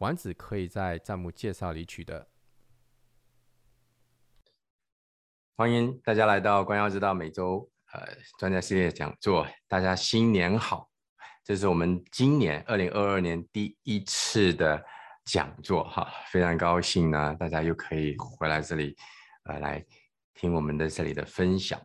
丸子可以在账目介绍里取得。欢迎大家来到关耀之道每周呃专家系列讲座，大家新年好！这是我们今年二零二二年第一次的讲座哈，非常高兴呢，大家又可以回来这里呃来。听我们的这里的分享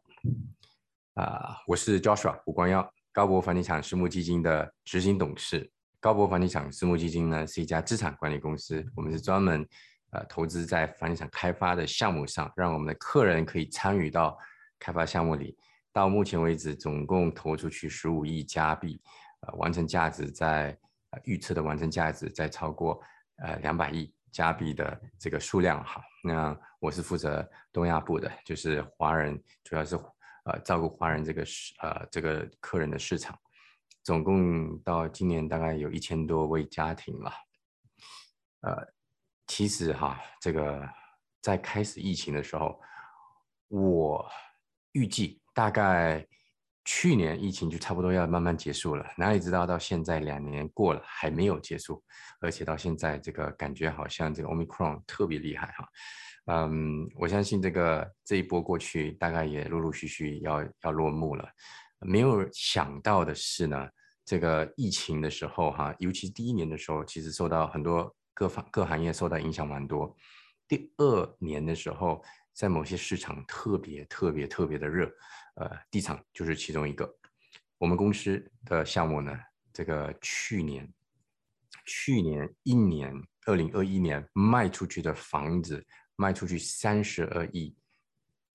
啊，我是 Joshua 胡光耀，高博房地产私募基金的执行董事。高博房地产私募基金呢是一家资产管理公司，我们是专门呃投资在房地产开发的项目上，让我们的客人可以参与到开发项目里。到目前为止，总共投出去十五亿加币，呃，完成价值在呃预测的完成价值在超过呃两百亿。加币的这个数量哈，那我是负责东亚部的，就是华人，主要是呃照顾华人这个市呃这个客人的市场，总共到今年大概有一千多位家庭了，呃，其实哈，这个在开始疫情的时候，我预计大概。去年疫情就差不多要慢慢结束了，哪里知道到现在两年过了还没有结束，而且到现在这个感觉好像这个 Omicron 特别厉害哈。嗯，我相信这个这一波过去，大概也陆陆续续要要落幕了。没有想到的是呢，这个疫情的时候哈，尤其第一年的时候，其实受到很多各方各行业受到影响蛮多。第二年的时候，在某些市场特别特别特别的热。呃，地产就是其中一个。我们公司的项目呢，这个去年去年一年，二零二一年卖出去的房子卖出去三十二亿，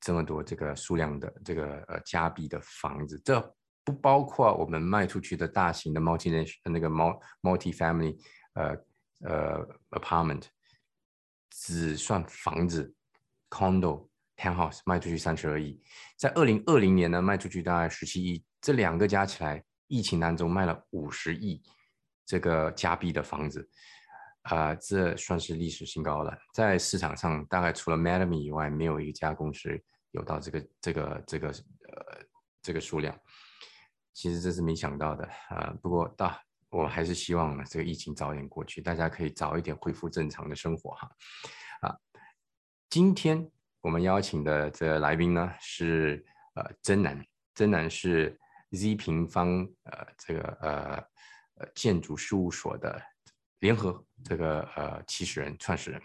这么多这个数量的这个呃加币的房子，这不包括我们卖出去的大型的 multi 那个 multi family 呃呃 apartment，只算房子 condo。Townhouse 卖出去三十二亿，在二零二零年呢卖出去大概十七亿，这两个加起来，疫情当中卖了五十亿这个加币的房子，啊，这算是历史新高了。在市场上，大概除了 Madame 以外，没有一家公司有到这个这个这个呃这个数量。其实这是没想到的啊。不过大我还是希望呢，这个疫情早点过去，大家可以早一点恢复正常的生活哈。啊，今天。我们邀请的这来宾呢是呃曾南，曾南是 Z 平方呃这个呃呃建筑事务所的联合这个呃起始人创始人。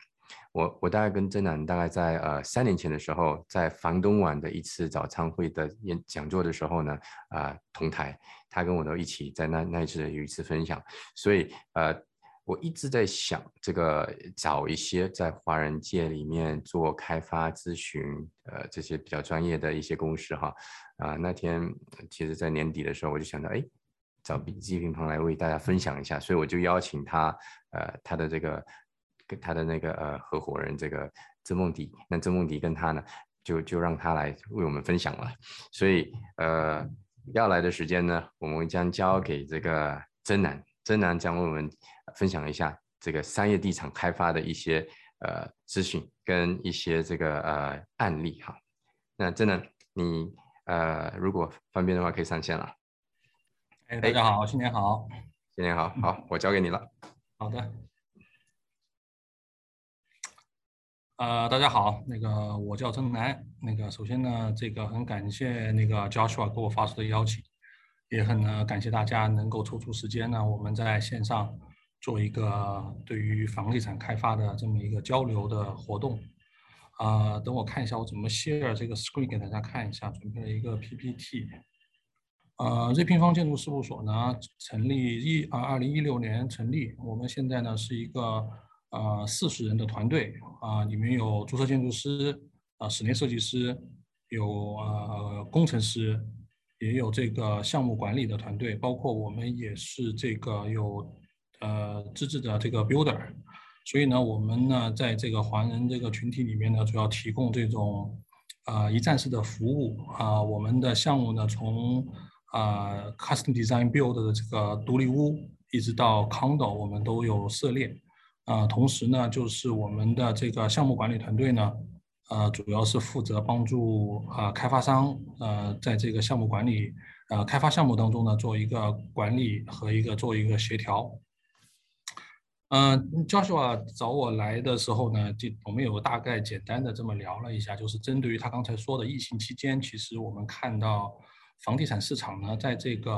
我我大概跟曾南大概在呃三年前的时候，在房东晚的一次早餐会的演讲座的时候呢啊同台，他跟我都一起在那那一次有一次分享，所以呃。我一直在想，这个找一些在华人界里面做开发咨询，呃，这些比较专业的一些公司哈，啊，那天其实，在年底的时候，我就想到，哎，找笔记平方来为大家分享一下，所以我就邀请他，呃，他的这个跟他的那个呃合伙人这个曾梦迪，那曾梦迪跟他呢，就就让他来为我们分享了，所以呃，要来的时间呢，我们将交给这个曾南。曾南将为我们分享一下这个商业地产开发的一些呃资讯跟一些这个呃案例哈。那曾南，你呃如果方便的话可以上线了。哎，大家好，新年好，新年好，好，我交给你了。好的。呃，大家好，那个我叫曾楠，那个首先呢，这个很感谢那个 Joshua 给我发出的邀请。也很呢感谢大家能够抽出时间呢，我们在线上做一个对于房地产开发的这么一个交流的活动。啊，等我看一下我怎么 share 这个 screen 给大家看一下，准备了一个 PPT。呃，Z 平方建筑事务所呢成立一啊二零一六年成立，我们现在呢是一个呃四十人的团队啊，里面有注册建筑师啊、室内设计师，有呃工程师。也有这个项目管理的团队，包括我们也是这个有呃资质的这个 builder，所以呢，我们呢在这个华人这个群体里面呢，主要提供这种啊一站式的服务啊，我们的项目呢从啊 custom design build 的这个独立屋一直到 condo，我们都有涉猎啊，同时呢，就是我们的这个项目管理团队呢。呃，主要是负责帮助啊开发商呃在这个项目管理呃开发项目当中呢做一个管理和一个做一个协调。嗯，Joshua 找我来的时候呢，就我们有个大概简单的这么聊了一下，就是针对于他刚才说的疫情期间，其实我们看到房地产市场呢在这个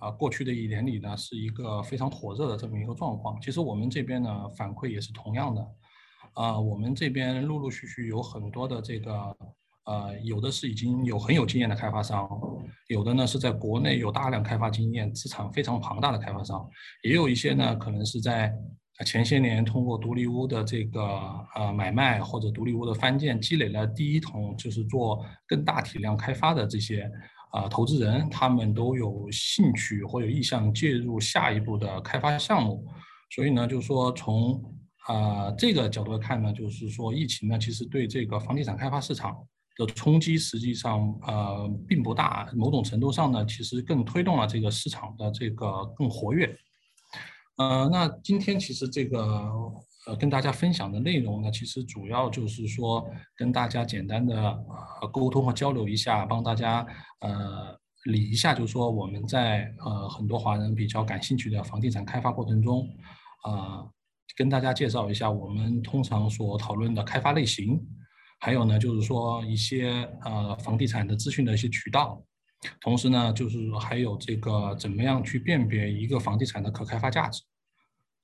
啊过去的一年里呢是一个非常火热的这么一个状况。其实我们这边呢反馈也是同样的。啊，我们这边陆陆续续有很多的这个，呃，有的是已经有很有经验的开发商，有的呢是在国内有大量开发经验、资产非常庞大的开发商，也有一些呢可能是在前些年通过独立屋的这个呃买卖或者独立屋的翻建积累了第一桶，就是做更大体量开发的这些啊投资人，他们都有兴趣或有意向介入下一步的开发项目，所以呢，就是说从。啊，这个角度来看呢，就是说疫情呢，其实对这个房地产开发市场的冲击实际上呃并不大，某种程度上呢，其实更推动了这个市场的这个更活跃。呃，那今天其实这个呃跟大家分享的内容呢，其实主要就是说跟大家简单的呃沟通和交流一下，帮大家呃理一下，就是说我们在呃很多华人比较感兴趣的房地产开发过程中，啊。跟大家介绍一下我们通常所讨论的开发类型，还有呢，就是说一些呃房地产的资讯的一些渠道，同时呢，就是还有这个怎么样去辨别一个房地产的可开发价值，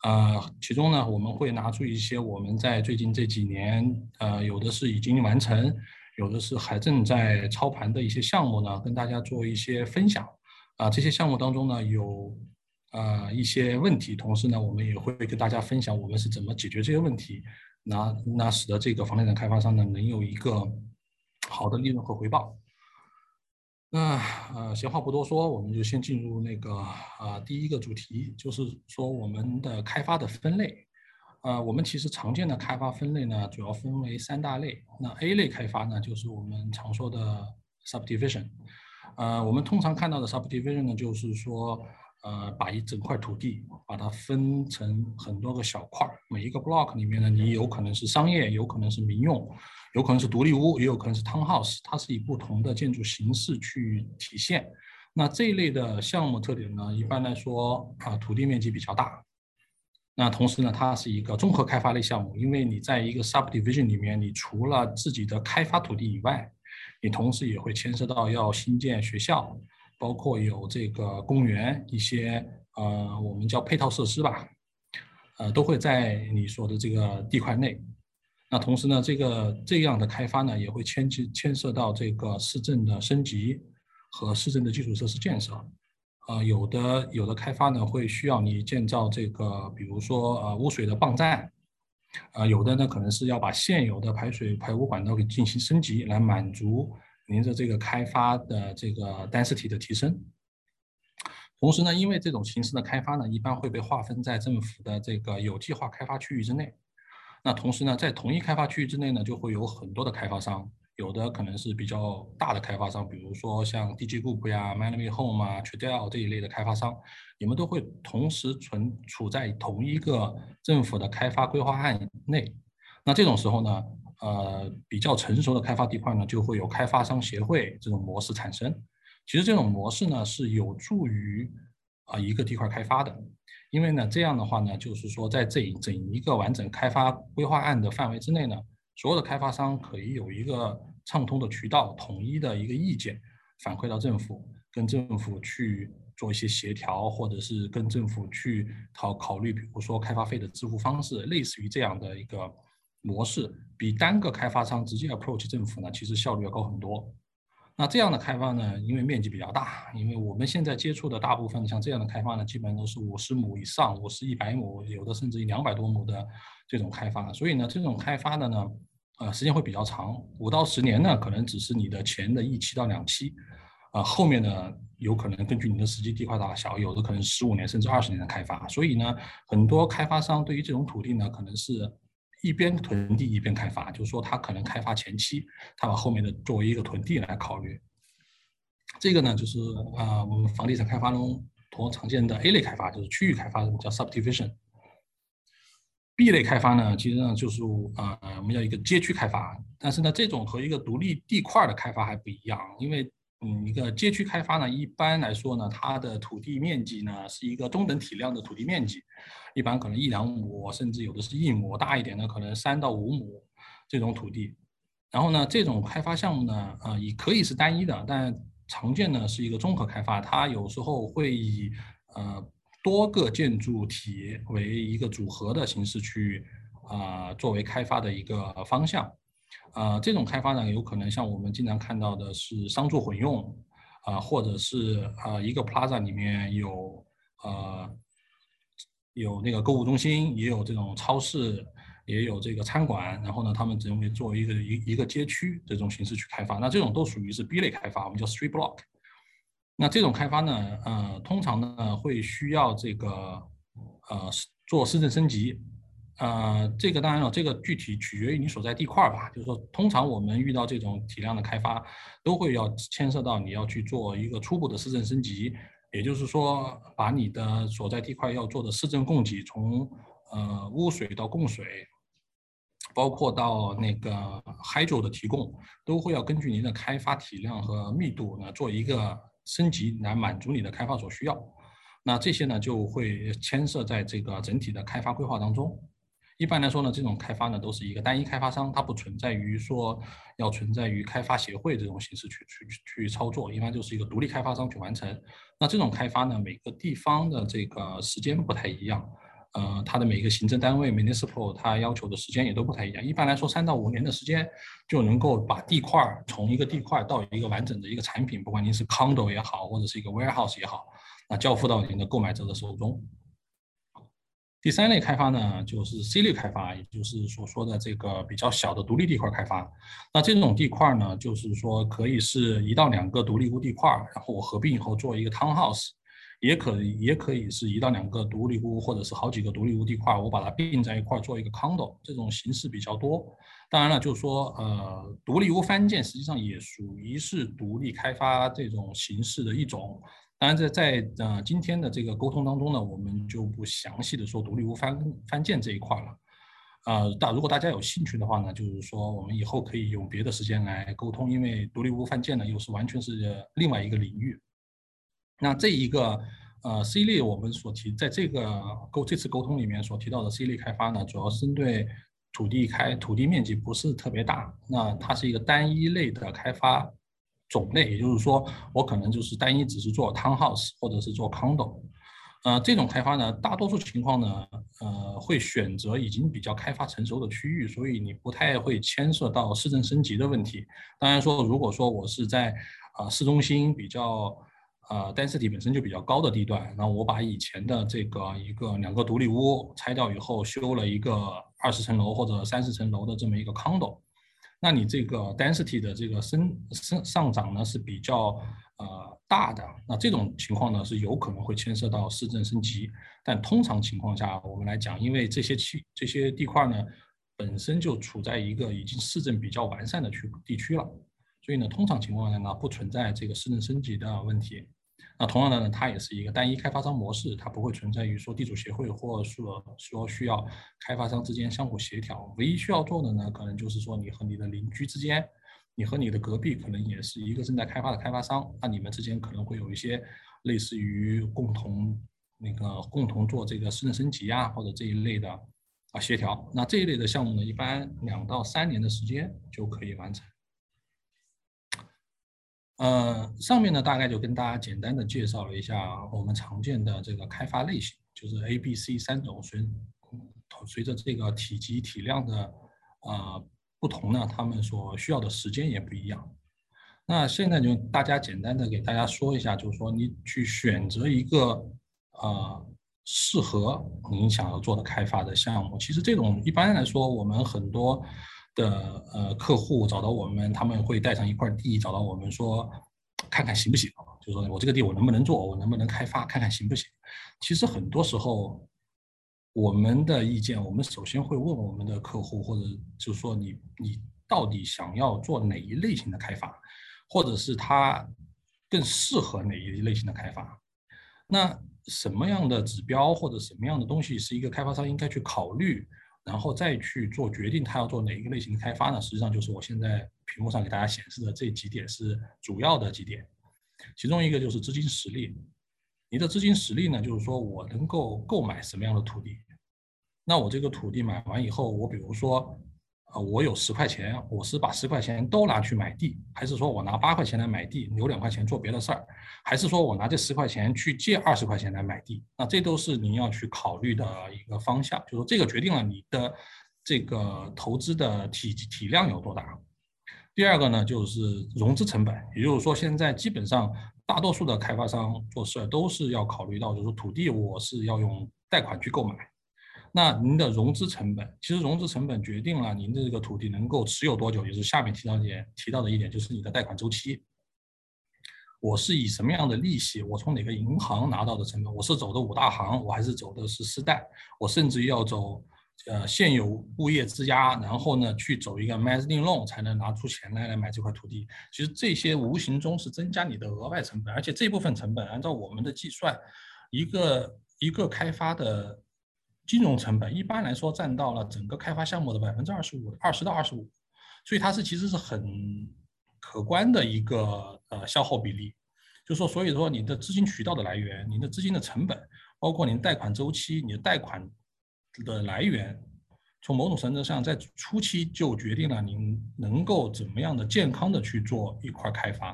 呃，其中呢，我们会拿出一些我们在最近这几年，呃，有的是已经完成，有的是还正在操盘的一些项目呢，跟大家做一些分享，啊，这些项目当中呢有。呃，一些问题，同时呢，我们也会跟大家分享我们是怎么解决这些问题，那那使得这个房地产开发商呢能有一个好的利润和回报。那呃，闲话不多说，我们就先进入那个呃第一个主题，就是说我们的开发的分类。呃，我们其实常见的开发分类呢，主要分为三大类。那 A 类开发呢，就是我们常说的 subdivision。呃，我们通常看到的 subdivision 呢，就是说。呃，把一整块土地把它分成很多个小块儿，每一个 block 里面呢，你有可能是商业，有可能是民用，有可能是独立屋，也有可能是 townhouse，它是以不同的建筑形式去体现。那这一类的项目特点呢，一般来说啊，土地面积比较大。那同时呢，它是一个综合开发类项目，因为你在一个 subdivision 里面，你除了自己的开发土地以外，你同时也会牵涉到要新建学校。包括有这个公园一些呃，我们叫配套设施吧，呃，都会在你说的这个地块内。那同时呢，这个这样的开发呢，也会牵牵牵涉到这个市政的升级和市政的基础设施建设。呃，有的有的开发呢，会需要你建造这个，比如说呃污水的泵站，呃，有的呢可能是要把现有的排水排污管道给进行升级，来满足。您的这个开发的这个 density 的提升，同时呢，因为这种形式的开发呢，一般会被划分在政府的这个有计划开发区域之内。那同时呢，在同一开发区域之内呢，就会有很多的开发商，有的可能是比较大的开发商，比如说像 DG Group 呀、m a n a m y Home 啊、Tradell 这一类的开发商，你们都会同时存处在同一个政府的开发规划案内。那这种时候呢？呃，比较成熟的开发地块呢，就会有开发商协会这种模式产生。其实这种模式呢，是有助于啊一个地块开发的，因为呢这样的话呢，就是说在这整一个完整开发规划案的范围之内呢，所有的开发商可以有一个畅通的渠道，统一的一个意见反馈到政府，跟政府去做一些协调，或者是跟政府去考考虑，比如说开发费的支付方式，类似于这样的一个。模式比单个开发商直接 approach 政府呢，其实效率要高很多。那这样的开发呢，因为面积比较大，因为我们现在接触的大部分像这样的开发呢，基本都是五十亩以上，五十一百亩，有的甚至于两百多亩的这种开发。所以呢，这种开发的呢，呃，时间会比较长，五到十年呢，可能只是你的前的一期到两期。呃，后面呢有可能根据你的实际地块大小，有的可能十五年甚至二十年的开发。所以呢，很多开发商对于这种土地呢，可能是一边囤地一边开发，就是说他可能开发前期，他把后面的作为一个囤地来考虑。这个呢，就是啊，我们房地产开发中同常见的 A 类开发，就是区域开发，叫 subdivision。B 类开发呢，其实呢就是啊，我们叫一个街区开发。但是呢，这种和一个独立地块的开发还不一样，因为嗯，一个街区开发呢，一般来说呢，它的土地面积呢是一个中等体量的土地面积，一般可能一两亩，甚至有的是一亩，大一点的可能三到五亩这种土地。然后呢，这种开发项目呢，啊，也可以是单一的，但常见呢是一个综合开发，它有时候会以呃多个建筑体为一个组合的形式去啊作为开发的一个方向，呃这种开发呢有可能像我们经常看到的是商住混用啊，或者是啊一个 plaza 里面有呃有那个购物中心，也有这种超市。也有这个餐馆，然后呢，他们认为作为一个一一个街区这种形式去开发，那这种都属于是 B 类开发，我们叫 Street Block。那这种开发呢，呃，通常呢会需要这个呃做市政升级，呃，这个当然了，这个具体取决于你所在地块吧。就是说，通常我们遇到这种体量的开发，都会要牵涉到你要去做一个初步的市政升级，也就是说，把你的所在地块要做的市政供给从呃污水到供水。包括到那个 hydro 的提供，都会要根据您的开发体量和密度呢做一个升级，来满足你的开发所需要。那这些呢就会牵涉在这个整体的开发规划当中。一般来说呢，这种开发呢都是一个单一开发商，它不存在于说要存在于开发协会这种形式去去去操作，一般就是一个独立开发商去完成。那这种开发呢，每个地方的这个时间不太一样。呃，它的每个行政单位 municipal 它要求的时间也都不太一样。一般来说，三到五年的时间就能够把地块从一个地块到一个完整的一个产品，不管您是 condo 也好，或者是一个 warehouse 也好，那交付到您的购买者的手中。第三类开发呢，就是 C 类开发，也就是所说的这个比较小的独立地块开发。那这种地块呢，就是说可以是一到两个独立屋地块，然后我合并以后做一个 townhouse。也可，也可以是一到两个独立屋，或者是好几个独立屋地块，我把它并在一块做一个 condo，这种形式比较多。当然了，就是说，呃，独立屋翻建实际上也属于是独立开发这种形式的一种。当然，在在呃今天的这个沟通当中呢，我们就不详细的说独立屋翻翻建这一块了。呃，大如果大家有兴趣的话呢，就是说我们以后可以用别的时间来沟通，因为独立屋翻建呢又是完全是另外一个领域。那这一个呃 C 类我们所提在这个沟这次沟通里面所提到的 C 类开发呢，主要是针对土地开土地面积不是特别大，那它是一个单一类的开发种类，也就是说我可能就是单一只是做 townhouse 或者是做 condo，呃这种开发呢，大多数情况呢，呃会选择已经比较开发成熟的区域，所以你不太会牵涉到市政升级的问题。当然说如果说我是在啊市中心比较。呃，density 本身就比较高的地段，然后我把以前的这个一个两个独立屋拆掉以后，修了一个二十层楼或者三十层楼的这么一个 condo，那你这个 density 的这个升升上涨呢是比较呃大的，那这种情况呢是有可能会牵涉到市政升级，但通常情况下我们来讲，因为这些区这些地块呢本身就处在一个已经市政比较完善的区地区了。所以呢，通常情况下呢，不存在这个市政升级的问题。那同样的呢，它也是一个单一开发商模式，它不会存在于说地主协会或者说说需要开发商之间相互协调。唯一需要做的呢，可能就是说你和你的邻居之间，你和你的隔壁可能也是一个正在开发的开发商，那你们之间可能会有一些类似于共同那个共同做这个市政升级啊，或者这一类的啊协调。那这一类的项目呢，一般两到三年的时间就可以完成。呃，上面呢大概就跟大家简单的介绍了一下我们常见的这个开发类型，就是 A、B、C 三种，随随着这个体积体量的呃不同呢，他们所需要的时间也不一样。那现在就大家简单的给大家说一下，就是说你去选择一个呃适合您想要做的开发的项目，其实这种一般来说我们很多。的呃客户找到我们，他们会带上一块地，找到我们说，看看行不行？就说我这个地我能不能做，我能不能开发，看看行不行。其实很多时候，我们的意见，我们首先会问我们的客户，或者就是说你你到底想要做哪一类型的开发，或者是他更适合哪一类型的开发？那什么样的指标或者什么样的东西是一个开发商应该去考虑？然后再去做决定，他要做哪一个类型的开发呢？实际上就是我现在屏幕上给大家显示的这几点是主要的几点，其中一个就是资金实力。你的资金实力呢，就是说我能够购买什么样的土地？那我这个土地买完以后，我比如说。啊，我有十块钱，我是把十块钱都拿去买地，还是说我拿八块钱来买地，留两块钱做别的事儿，还是说我拿这十块钱去借二十块钱来买地？那这都是您要去考虑的一个方向，就说这个决定了你的这个投资的体体量有多大。第二个呢，就是融资成本，也就是说现在基本上大多数的开发商做事都是要考虑到，就是土地我是要用贷款去购买。那您的融资成本，其实融资成本决定了您的这个土地能够持有多久，也是下面提到一点提到的一点，就是你的贷款周期。我是以什么样的利息，我从哪个银行拿到的成本，我是走的五大行，我还是走的是私贷，我甚至要走呃现有物业质押，然后呢去走一个 mezzanine loan 才能拿出钱来来买这块土地。其实这些无形中是增加你的额外成本，而且这部分成本按照我们的计算，一个一个开发的。金融成本一般来说占到了整个开发项目的百分之二十五，二十到二十五，所以它是其实是很可观的一个呃消耗比例。就说所以说你的资金渠道的来源，你的资金的成本，包括您贷款周期，你的贷款的来源，从某种程度上在初期就决定了您能够怎么样的健康的去做一块开发。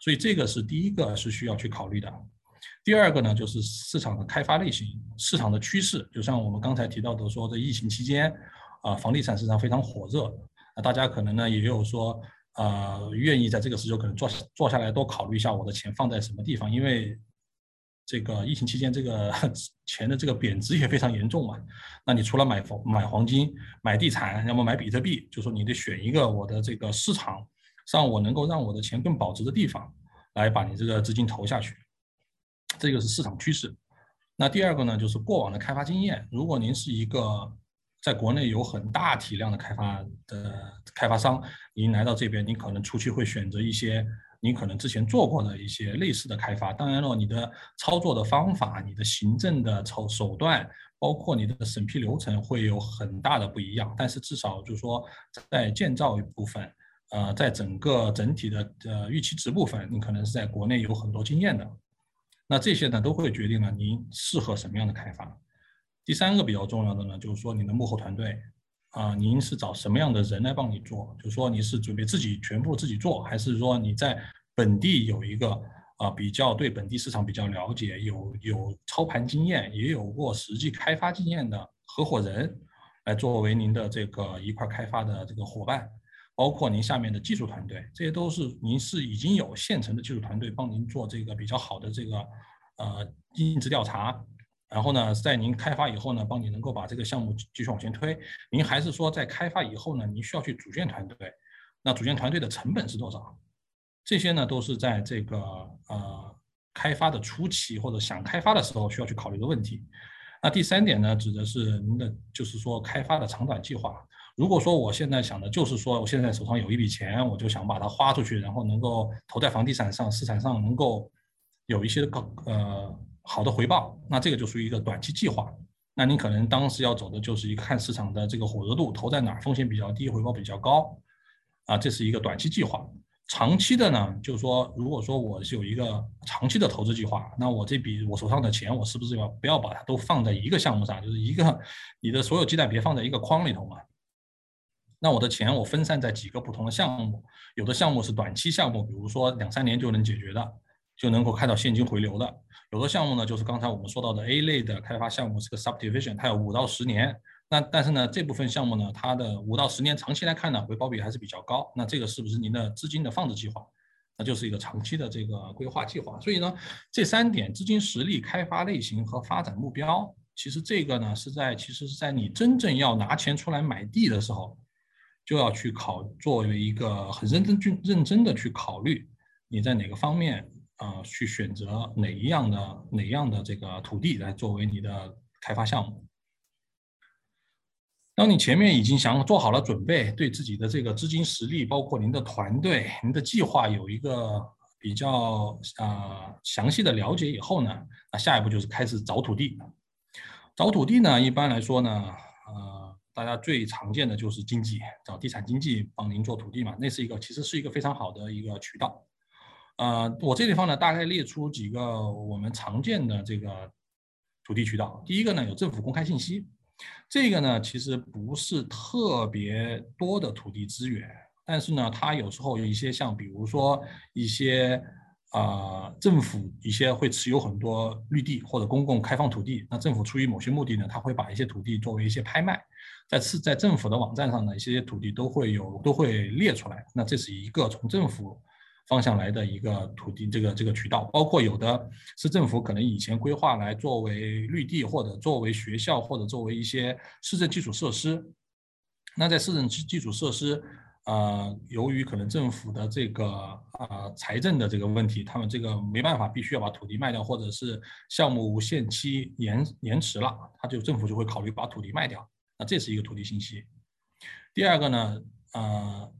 所以这个是第一个是需要去考虑的。第二个呢，就是市场的开发类型，市场的趋势，就像我们刚才提到的，说在疫情期间，啊，房地产市场非常火热，那大家可能呢也有说，呃，愿意在这个时候可能坐坐下来多考虑一下我的钱放在什么地方，因为这个疫情期间这个钱的这个贬值也非常严重嘛。那你除了买房、买黄金、买地产，要么买比特币，就说你得选一个我的这个市场上我能够让我的钱更保值的地方，来把你这个资金投下去。这个是市场趋势。那第二个呢，就是过往的开发经验。如果您是一个在国内有很大体量的开发的开发商，您来到这边，您可能初期会选择一些您可能之前做过的一些类似的开发。当然了，你的操作的方法、你的行政的手手段，包括你的审批流程会有很大的不一样。但是至少就是说，在建造一部分，呃，在整个整体的呃预期值部分，你可能是在国内有很多经验的。那这些呢，都会决定了您适合什么样的开发。第三个比较重要的呢，就是说您的幕后团队啊，您是找什么样的人来帮你做？就是说你是准备自己全部自己做，还是说你在本地有一个啊比较对本地市场比较了解，有有操盘经验，也有过实际开发经验的合伙人来作为您的这个一块开发的这个伙伴？包括您下面的技术团队，这些都是您是已经有现成的技术团队帮您做这个比较好的这个呃尽职调查，然后呢，在您开发以后呢，帮你能够把这个项目继续往前推。您还是说在开发以后呢，您需要去组建团队，那组建团队的成本是多少？这些呢，都是在这个呃开发的初期或者想开发的时候需要去考虑的问题。那第三点呢，指的是您的就是说开发的长短计划。如果说我现在想的就是说，我现在手上有一笔钱，我就想把它花出去，然后能够投在房地产上，市场上能够有一些高呃好的回报，那这个就属于一个短期计划。那你可能当时要走的就是一个看市场的这个火热度，投在哪儿风险比较低，回报比较高，啊，这是一个短期计划。长期的呢，就是说，如果说我是有一个长期的投资计划，那我这笔我手上的钱，我是不是要不要把它都放在一个项目上，就是一个你的所有鸡蛋别放在一个筐里头嘛？那我的钱我分散在几个不同的项目，有的项目是短期项目，比如说两三年就能解决的，就能够看到现金回流的；有的项目呢，就是刚才我们说到的 A 类的开发项目是个 subdivision，它有五到十年。那但是呢，这部分项目呢，它的五到十年长期来看呢，回报比还是比较高。那这个是不是您的资金的放置计划？那就是一个长期的这个规划计划。所以呢，这三点：资金实力、开发类型和发展目标，其实这个呢是在其实是在你真正要拿钱出来买地的时候。就要去考，作为一个很认真、去认真的去考虑，你在哪个方面啊去选择哪一样的哪样的这个土地来作为你的开发项目。当你前面已经想做好了准备，对自己的这个资金实力，包括您的团队、您的计划有一个比较啊详细的了解以后呢，那下一步就是开始找土地。找土地呢，一般来说呢，呃，大家最常见的就是经济，找地产经济帮您做土地嘛，那是一个其实是一个非常好的一个渠道。呃，我这地方呢，大概列出几个我们常见的这个土地渠道。第一个呢，有政府公开信息，这个呢其实不是特别多的土地资源，但是呢，它有时候有一些像比如说一些。啊，政府一些会持有很多绿地或者公共开放土地，那政府出于某些目的呢，他会把一些土地作为一些拍卖，在次在政府的网站上呢，一些土地都会有都会列出来。那这是一个从政府方向来的一个土地这个这个渠道，包括有的市政府可能以前规划来作为绿地或者作为学校或者作为一些市政基础设施，那在市政基基础设施。呃，由于可能政府的这个呃财政的这个问题，他们这个没办法，必须要把土地卖掉，或者是项目无限期延延迟了，他就政府就会考虑把土地卖掉。这是一个土地信息。第二个呢，呃，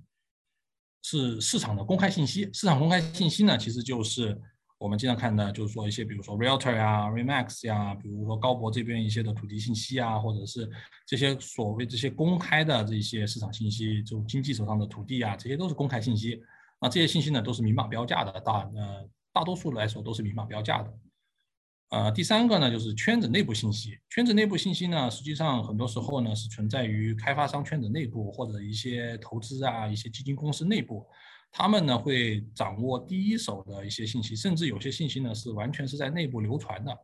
是市场的公开信息。市场公开信息呢，其实就是。我们经常看的，就是说一些，比如说 Realtor 呀、Remax 呀，比如说高博这边一些的土地信息啊，或者是这些所谓这些公开的这些市场信息，就经济手上的土地啊，这些都是公开信息。那这些信息呢，都是明码标价的，大呃大多数来说都是明码标价的。呃，第三个呢，就是圈子内部信息。圈子内部信息呢，实际上很多时候呢是存在于开发商圈子内部，或者一些投资啊、一些基金公司内部。他们呢会掌握第一手的一些信息，甚至有些信息呢是完全是在内部流传的。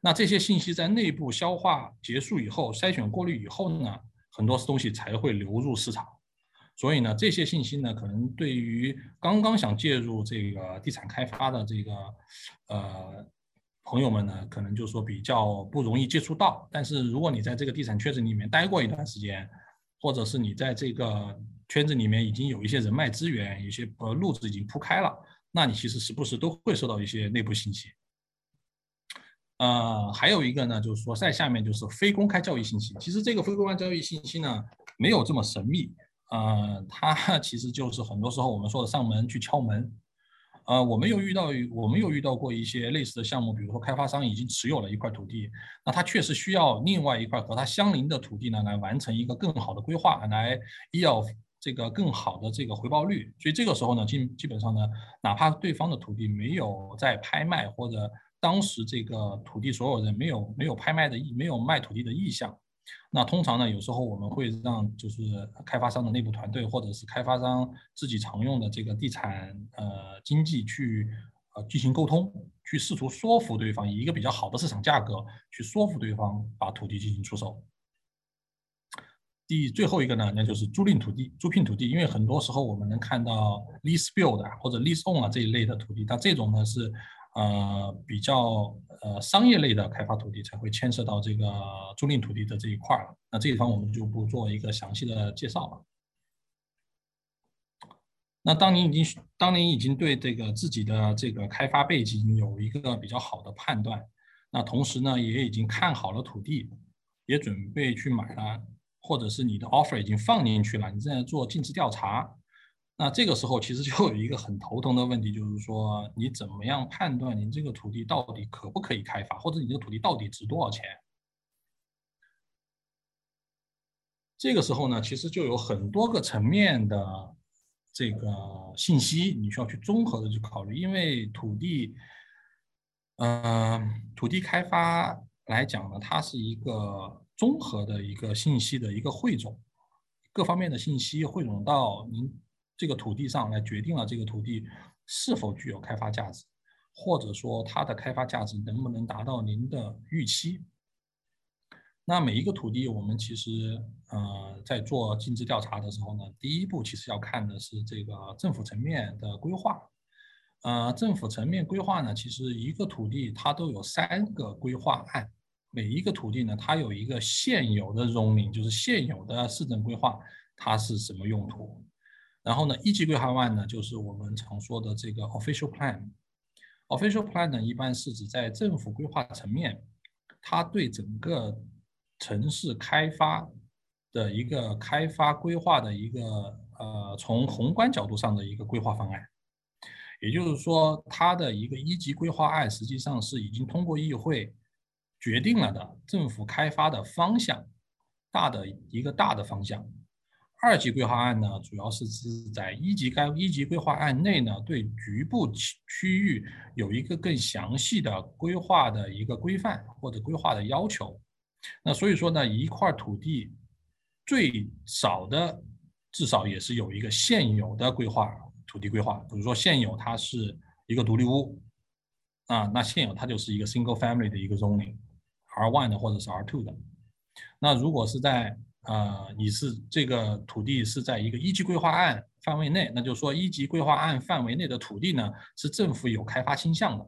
那这些信息在内部消化结束以后，筛选过滤以后呢，很多东西才会流入市场。所以呢，这些信息呢，可能对于刚刚想介入这个地产开发的这个呃朋友们呢，可能就说比较不容易接触到。但是如果你在这个地产圈子里面待过一段时间，或者是你在这个。圈子里面已经有一些人脉资源，有些呃路子已经铺开了，那你其实时不时都会收到一些内部信息。呃，还有一个呢，就是说在下面就是非公开交易信息。其实这个非公开交易信息呢，没有这么神秘。呃，它 其实就是很多时候我们说的上门去敲门。呃，我们又遇到我们又遇到过一些类似的项目，比如说开发商已经持有了一块土地，那他确实需要另外一块和他相邻的土地呢，来完成一个更好的规划，来要。这个更好的这个回报率，所以这个时候呢，基基本上呢，哪怕对方的土地没有在拍卖，或者当时这个土地所有人没有没有拍卖的意，没有卖土地的意向，那通常呢，有时候我们会让就是开发商的内部团队，或者是开发商自己常用的这个地产呃经济去呃进行沟通，去试图说服对方以一个比较好的市场价格去说服对方把土地进行出售。第最后一个呢，那就是租赁土地、租赁土地，因为很多时候我们能看到 lease build 啊或者 lease own 啊这一类的土地，但这种呢是呃比较呃商业类的开发土地才会牵涉到这个租赁土地的这一块了。那这一方我们就不做一个详细的介绍了。那当您已经当您已经对这个自己的这个开发背景有一个比较好的判断，那同时呢也已经看好了土地，也准备去买了。或者是你的 offer 已经放进去了，你正在做尽职调查，那这个时候其实就有一个很头疼的问题，就是说你怎么样判断你这个土地到底可不可以开发，或者你这个土地到底值多少钱？这个时候呢，其实就有很多个层面的这个信息你需要去综合的去考虑，因为土地，嗯，土地开发来讲呢，它是一个。综合的一个信息的一个汇总，各方面的信息汇总到您这个土地上来，决定了这个土地是否具有开发价值，或者说它的开发价值能不能达到您的预期。那每一个土地，我们其实呃在做尽职调查的时候呢，第一步其实要看的是这个政府层面的规划。呃，政府层面规划呢，其实一个土地它都有三个规划案。每一个土地呢，它有一个现有的 zoning，就是现有的市政规划，它是什么用途？然后呢，一级规划案呢，就是我们常说的这个 official plan。official plan 呢，一般是指在政府规划层面，它对整个城市开发的一个开发规划的一个呃，从宏观角度上的一个规划方案。也就是说，它的一个一级规划案实际上是已经通过议会决定了的政府开发的方向，大的一个大的方向。二级规划案呢，主要是指在一级该一级规划案内呢，对局部区区域有一个更详细的规划的一个规范或者规划的要求。那所以说呢，一块土地最少的至少也是有一个现有的规划土地规划，比如说现有它是一个独立屋啊，那现有它就是一个 single family 的一个 zoning，R one 的或者是 R two 的。那如果是在呃，你是这个土地是在一个一级规划案范围内，那就是说一级规划案范围内的土地呢，是政府有开发倾向的；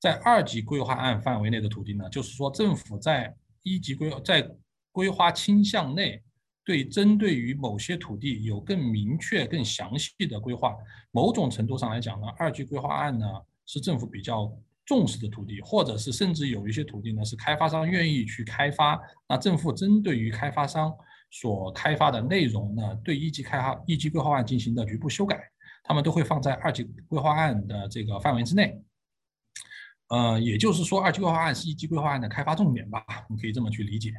在二级规划案范围内的土地呢，就是说政府在一级规在规划倾向内，对针对于某些土地有更明确、更详细的规划。某种程度上来讲呢，二级规划案呢是政府比较。重视的土地，或者是甚至有一些土地呢，是开发商愿意去开发，那政府针对于开发商所开发的内容呢，对一级开发一级规划案进行的局部修改，他们都会放在二级规划案的这个范围之内。呃，也就是说，二级规划案是一级规划案的开发重点吧，你可以这么去理解。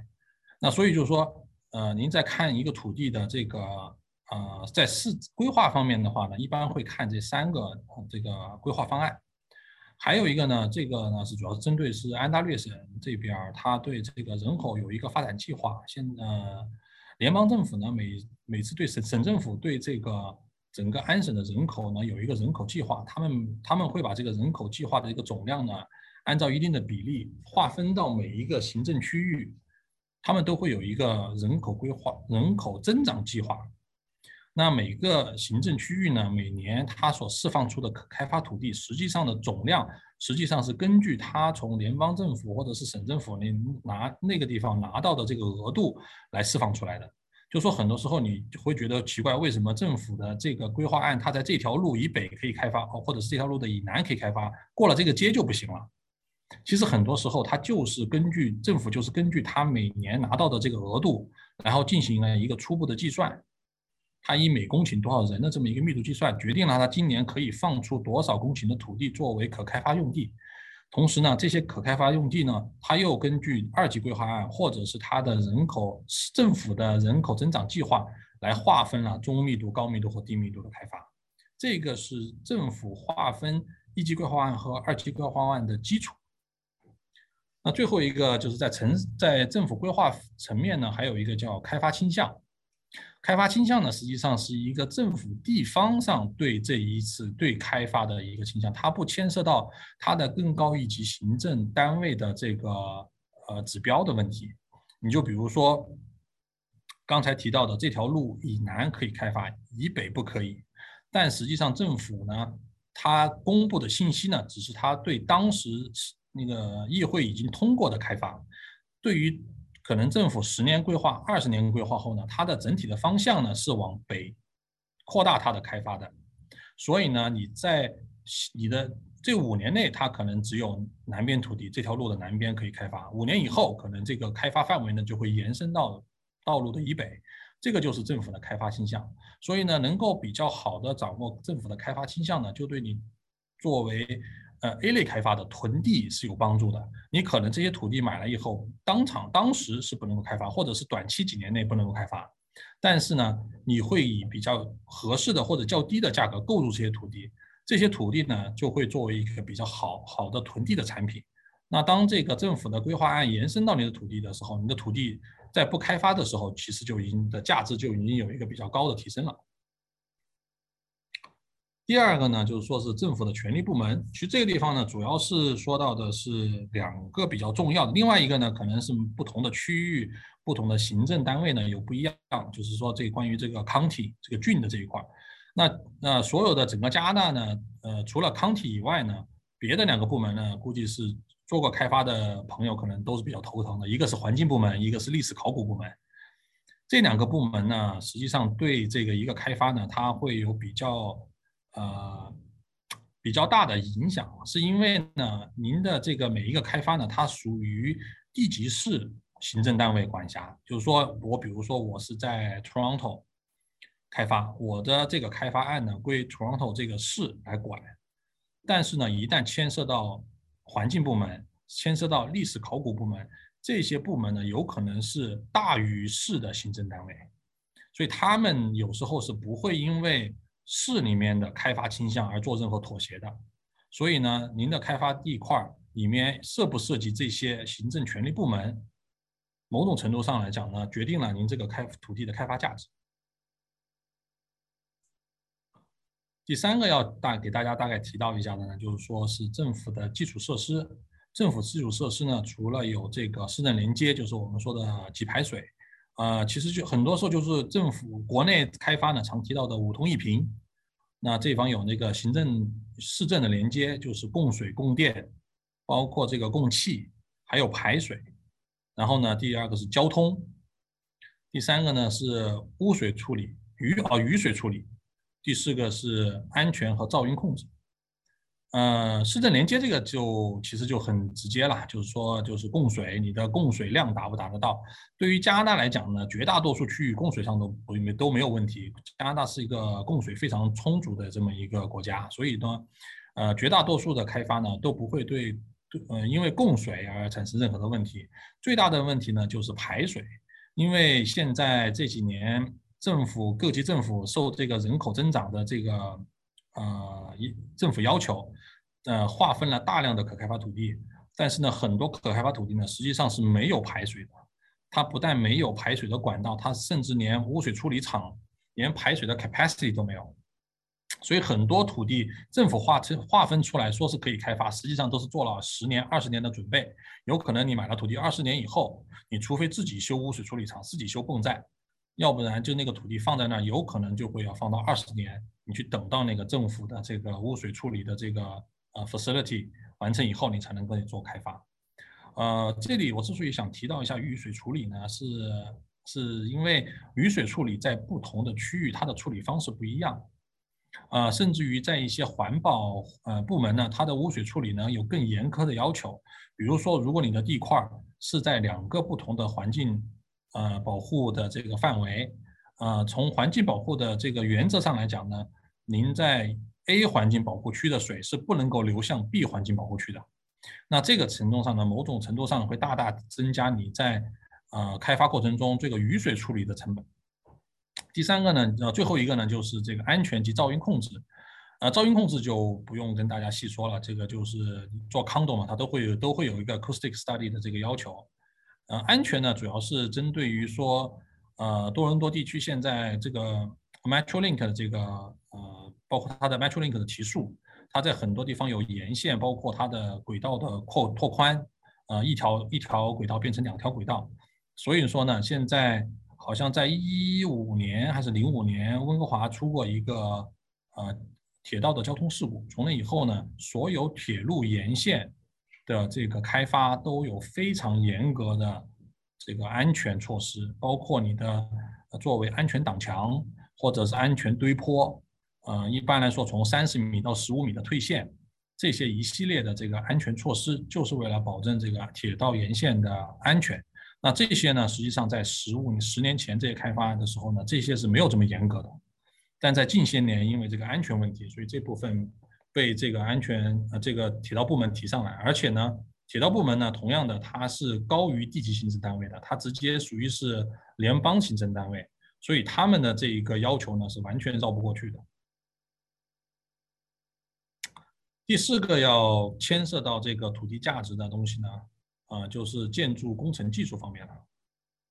那所以就是说，呃，您在看一个土地的这个呃，在市规划方面的话呢，一般会看这三个这个规划方案。还有一个呢，这个呢是主要是针对是安大略省这边儿，它对这个人口有一个发展计划。现呃，联邦政府呢每每次对省省政府对这个整个安省的人口呢有一个人口计划，他们他们会把这个人口计划的一个总量呢，按照一定的比例划分到每一个行政区域，他们都会有一个人口规划、人口增长计划。那每个行政区域呢，每年它所释放出的可开发土地，实际上的总量，实际上是根据它从联邦政府或者是省政府那拿那个地方拿到的这个额度来释放出来的。就说很多时候你会觉得奇怪，为什么政府的这个规划案，它在这条路以北可以开发，或者是这条路的以南可以开发，过了这个街就不行了？其实很多时候它就是根据政府就是根据它每年拿到的这个额度，然后进行了一个初步的计算。它以每公顷多少人的这么一个密度计算，决定了它今年可以放出多少公顷的土地作为可开发用地。同时呢，这些可开发用地呢，它又根据二级规划案或者是它的人口政府的人口增长计划来划分了中密度、高密度和低密度的开发。这个是政府划分一级规划案和二级规划案的基础。那最后一个就是在城在政府规划层面呢，还有一个叫开发倾向。开发倾向呢，实际上是一个政府地方上对这一次对开发的一个倾向，它不牵涉到它的更高一级行政单位的这个呃指标的问题。你就比如说刚才提到的这条路以南可以开发，以北不可以。但实际上政府呢，它公布的信息呢，只是它对当时那个议会已经通过的开发，对于。可能政府十年规划、二十年规划后呢，它的整体的方向呢是往北扩大它的开发的，所以呢，你在你的这五年内，它可能只有南边土地这条路的南边可以开发，五年以后，可能这个开发范围呢就会延伸到道路的以北，这个就是政府的开发倾向。所以呢，能够比较好的掌握政府的开发倾向呢，就对你作为。呃，A 类开发的囤地是有帮助的。你可能这些土地买了以后，当场当时是不能够开发，或者是短期几年内不能够开发。但是呢，你会以比较合适的或者较低的价格购入这些土地，这些土地呢就会作为一个比较好好的囤地的产品。那当这个政府的规划案延伸到你的土地的时候，你的土地在不开发的时候，其实就已经的价值就已经有一个比较高的提升了。第二个呢，就是说是政府的权力部门。其实这个地方呢，主要是说到的是两个比较重要的。另外一个呢，可能是不同的区域、不同的行政单位呢有不一样。就是说，这关于这个 county 这个郡的这一块，那那所有的整个加拿大呢，呃，除了 county 以外呢，别的两个部门呢，估计是做过开发的朋友可能都是比较头疼的。一个是环境部门，一个是历史考古部门。这两个部门呢，实际上对这个一个开发呢，它会有比较呃比较大的影响，是因为呢，您的这个每一个开发呢，它属于地级市行政单位管辖，就是说我比如说我是在 Toronto 开发，我的这个开发案呢归 Toronto 这个市来管，但是呢，一旦牵涉到环境部门，牵涉到历史考古部门。这些部门呢，有可能是大于市的行政单位，所以他们有时候是不会因为市里面的开发倾向而做任何妥协的。所以呢，您的开发地块里面涉不涉及这些行政权力部门，某种程度上来讲呢，决定了您这个开土地的开发价值。第三个要大给大家大概提到一下的呢，就是说是政府的基础设施。政府基础设施呢，除了有这个市政连接，就是我们说的给排水，呃，其实就很多时候就是政府国内开发呢常提到的五通一平，那这方有那个行政市政的连接，就是供水供电，包括这个供气，还有排水，然后呢，第二个是交通，第三个呢是污水处理，雨啊雨水处理，第四个是安全和噪音控制。呃，市政连接这个就其实就很直接了，就是说就是供水，你的供水量达不达得到？对于加拿大来讲呢，绝大多数区域供水上都没都没有问题。加拿大是一个供水非常充足的这么一个国家，所以呢，呃，绝大多数的开发呢都不会对对呃因为供水而产生任何的问题。最大的问题呢就是排水，因为现在这几年政府各级政府受这个人口增长的这个呃一政府要求。呃，划分了大量的可开发土地，但是呢，很多可开发土地呢，实际上是没有排水的。它不但没有排水的管道，它甚至连污水处理厂、连排水的 capacity 都没有。所以很多土地政府划成划分出来说是可以开发，实际上都是做了十年、二十年的准备。有可能你买了土地二十年以后，你除非自己修污水处理厂、自己修泵站，要不然就那个土地放在那儿，有可能就会要放到二十年，你去等到那个政府的这个污水处理的这个。呃，facility 完成以后，你才能够做开发。呃，这里我之所以想提到一下雨水处理呢，是是因为雨水处理在不同的区域，它的处理方式不一样。呃，甚至于在一些环保呃部门呢，它的污水处理呢有更严苛的要求。比如说，如果你的地块是在两个不同的环境呃保护的这个范围，呃，从环境保护的这个原则上来讲呢，您在 A 环境保护区的水是不能够流向 B 环境保护区的，那这个程度上呢，某种程度上会大大增加你在呃开发过程中这个雨水处理的成本。第三个呢，呃，最后一个呢，就是这个安全及噪音控制。呃，噪音控制就不用跟大家细说了，这个就是做 condo 嘛，它都会有都会有一个 acoustic study 的这个要求。呃，安全呢，主要是针对于说，呃，多伦多地区现在这个 Metrolink 的这个呃。包括它的 Metrolink 的提速，它在很多地方有沿线，包括它的轨道的扩拓宽，呃，一条一条轨道变成两条轨道。所以说呢，现在好像在一五年还是零五年，温哥华出过一个呃铁道的交通事故。从那以后呢，所有铁路沿线的这个开发都有非常严格的这个安全措施，包括你的作为安全挡墙或者是安全堆坡。呃，一般来说，从三十米到十五米的退线，这些一系列的这个安全措施，就是为了保证这个铁道沿线的安全。那这些呢，实际上在十五十年前这些开发的时候呢，这些是没有这么严格的。但在近些年，因为这个安全问题，所以这部分被这个安全呃这个铁道部门提上来。而且呢，铁道部门呢，同样的，它是高于地级行政单位的，它直接属于是联邦行政单位，所以他们的这一个要求呢，是完全绕不过去的。第四个要牵涉到这个土地价值的东西呢，啊，就是建筑工程技术方面了。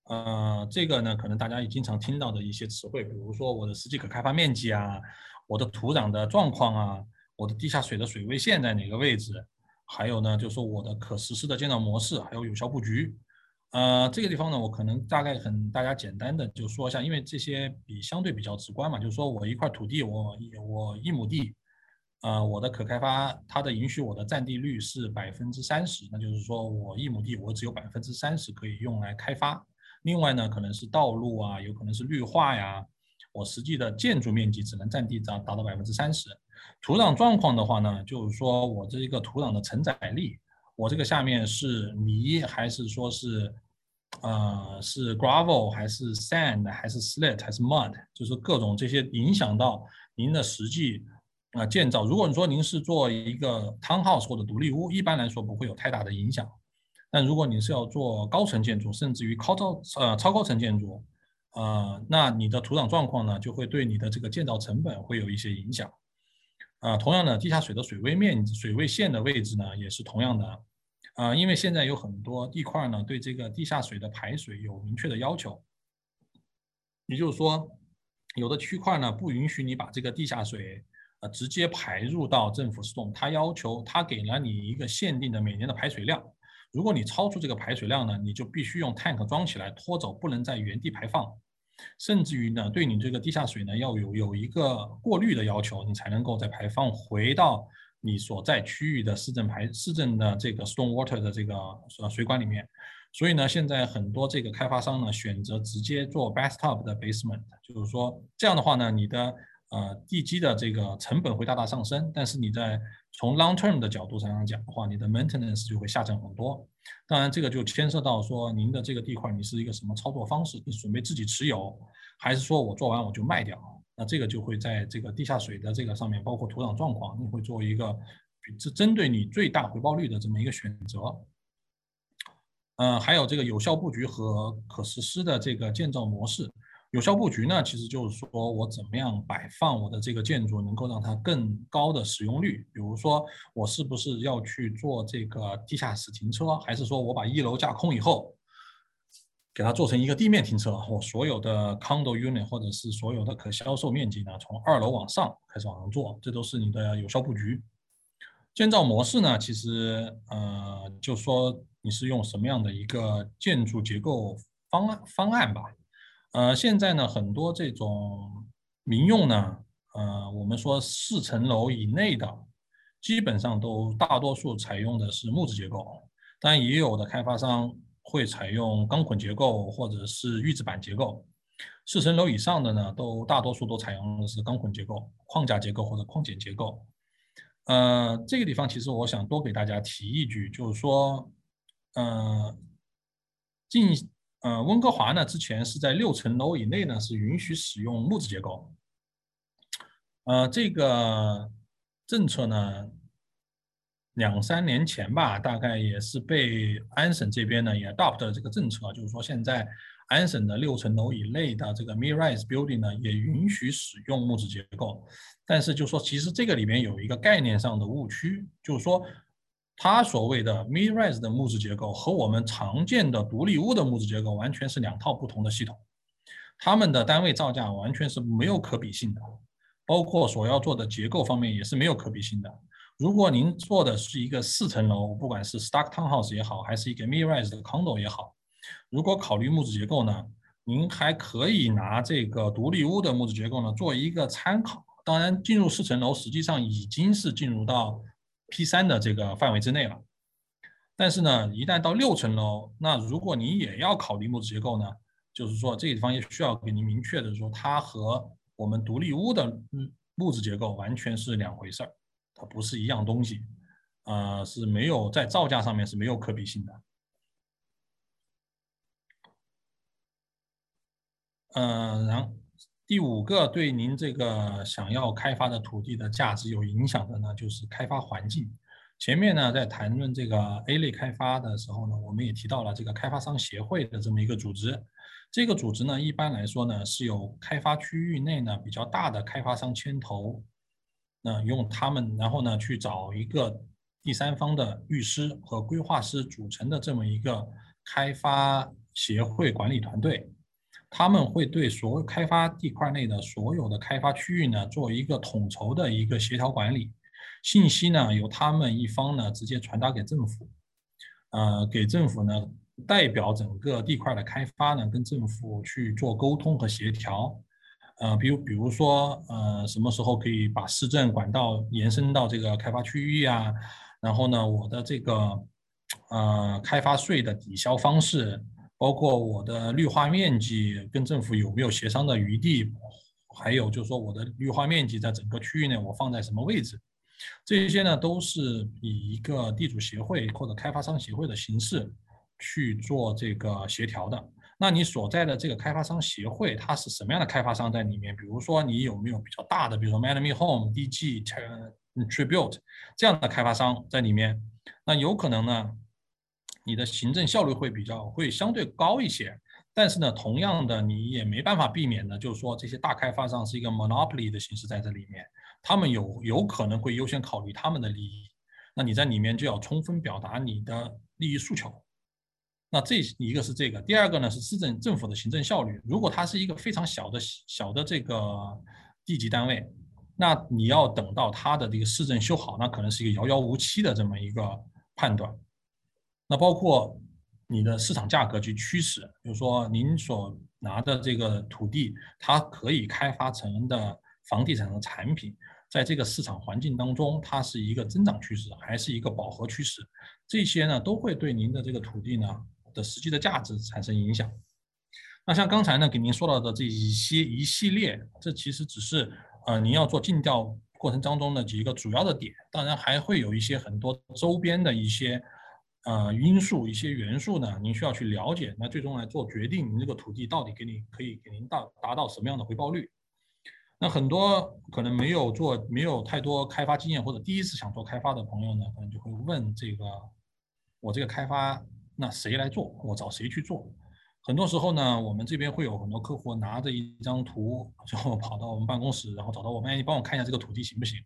呃，这个呢，可能大家也经常听到的一些词汇，比如说我的实际可开发面积啊，我的土壤的状况啊，我的地下水的水位线在哪个位置，还有呢，就是说我的可实施的建造模式，还有有效布局。呃，这个地方呢，我可能大概很大家简单的就说一下，因为这些比相对比较直观嘛，就是说我一块土地，我我一亩地。呃，我的可开发，它的允许我的占地率是百分之三十，那就是说我一亩地我只有百分之三十可以用来开发。另外呢，可能是道路啊，有可能是绿化呀。我实际的建筑面积只能占地达达到百分之三十。土壤状况的话呢，就是说我这一个土壤的承载力，我这个下面是泥还是说是，呃，是 gravel 还是 sand 还是 slate 还是 mud，就是各种这些影响到您的实际啊建造。如果你说您是做一个 townhouse 或者独立屋，一般来说不会有太大的影响。但如果你是要做高层建筑，甚至于高超呃超高层建筑，呃，那你的土壤状况呢，就会对你的这个建造成本会有一些影响。啊，同样的，地下水的水位面、水位线的位置呢，也是同样的。啊，因为现在有很多地块呢，对这个地下水的排水有明确的要求。也就是说，有的区块呢，不允许你把这个地下水呃直接排入到政府系统，它要求它给了你一个限定的每年的排水量。如果你超出这个排水量呢，你就必须用 tank 装起来拖走，不能在原地排放。甚至于呢，对你这个地下水呢，要有有一个过滤的要求，你才能够再排放回到你所在区域的市政排市政的这个 storm water 的这个呃水管里面。所以呢，现在很多这个开发商呢，选择直接做 bathtub 的 basement，就是说这样的话呢，你的呃地基的这个成本会大大上升，但是你在从 long term 的角度上讲的话，你的 maintenance 就会下降很多。当然，这个就牵涉到说您的这个地块你是一个什么操作方式？你准备自己持有，还是说我做完我就卖掉？那这个就会在这个地下水的这个上面，包括土壤状况，你会做一个针针对你最大回报率的这么一个选择。嗯，还有这个有效布局和可实施的这个建造模式。有效布局呢，其实就是说我怎么样摆放我的这个建筑，能够让它更高的使用率。比如说，我是不是要去做这个地下室停车，还是说我把一楼架空以后，给它做成一个地面停车？我所有的 condo unit 或者是所有的可销售面积呢，从二楼往上开始往上做，这都是你的有效布局。建造模式呢，其实呃，就说你是用什么样的一个建筑结构方案方案吧。呃，现在呢，很多这种民用呢，呃，我们说四层楼以内的，基本上都大多数采用的是木质结构，但也有的开发商会采用钢混结构或者是预制板结构。四层楼以上的呢，都大多数都采用的是钢混结构、框架结构或者框剪结构。呃，这个地方其实我想多给大家提一句，就是说，呃，近。呃，温哥华呢，之前是在六层楼以内呢，是允许使用木质结构。呃，这个政策呢，两三年前吧，大概也是被安省这边呢也 adopt 了这个政策，就是说现在安省的六层楼以内的这个 mid-rise building 呢，也允许使用木质结构。但是就说其实这个里面有一个概念上的误区，就是说。它所谓的 mid-rise 的木质结构和我们常见的独立屋的木质结构完全是两套不同的系统，它们的单位造价完全是没有可比性的，包括所要做的结构方面也是没有可比性的。如果您做的是一个四层楼，不管是 stock townhouse 也好，还是一个 mid-rise 的 condo 也好，如果考虑木质结构呢，您还可以拿这个独立屋的木质结构呢做一个参考。当然，进入四层楼实际上已经是进入到。P 三的这个范围之内了，但是呢，一旦到六层楼，那如果你也要考虑木质结构呢，就是说这个地方也需要给您明确的说，它和我们独立屋的木质结构完全是两回事儿，它不是一样东西，呃，是没有在造价上面是没有可比性的。嗯，然后。第五个对您这个想要开发的土地的价值有影响的呢，就是开发环境。前面呢，在谈论这个 A 类开发的时候呢，我们也提到了这个开发商协会的这么一个组织。这个组织呢，一般来说呢，是由开发区域内呢比较大的开发商牵头，那用他们，然后呢去找一个第三方的律师和规划师组成的这么一个开发协会管理团队。他们会对所有开发地块内的所有的开发区域呢，做一个统筹的一个协调管理，信息呢由他们一方呢直接传达给政府，呃，给政府呢代表整个地块的开发呢跟政府去做沟通和协调，呃，比如比如说呃什么时候可以把市政管道延伸到这个开发区域啊，然后呢我的这个呃开发税的抵消方式。包括我的绿化面积跟政府有没有协商的余地，还有就是说我的绿化面积在整个区域内我放在什么位置，这些呢都是以一个地主协会或者开发商协会的形式去做这个协调的。那你所在的这个开发商协会，它是什么样的开发商在里面？比如说你有没有比较大的，比如说 Manami Home、DG、Tribute 这样的开发商在里面？那有可能呢，你的行政效率会比较会相对高一些。但是呢，同样的你也没办法避免的，就是说这些大开发商是一个 monopoly 的形式在这里面，他们有有可能会优先考虑他们的利益。那你在里面就要充分表达你的利益诉求。那这一个是这个，第二个呢是市政政府的行政效率。如果它是一个非常小的小的这个地级单位，那你要等到它的这个市政修好，那可能是一个遥遥无期的这么一个判断。那包括你的市场价格及趋势，比如说您所拿的这个土地，它可以开发成的房地产的产品，在这个市场环境当中，它是一个增长趋势还是一个饱和趋势？这些呢都会对您的这个土地呢。的实际的价值产生影响。那像刚才呢给您说到的这一些一系列，这其实只是呃您要做尽调过程当中的几个主要的点，当然还会有一些很多周边的一些呃因素、一些元素呢，您需要去了解，那最终来做决定，您这个土地到底给你可以给您到达到什么样的回报率。那很多可能没有做、没有太多开发经验或者第一次想做开发的朋友呢，可能就会问这个我这个开发。那谁来做？我找谁去做？很多时候呢，我们这边会有很多客户拿着一张图，然后跑到我们办公室，然后找到我们，哎，你帮我看一下这个土地行不行？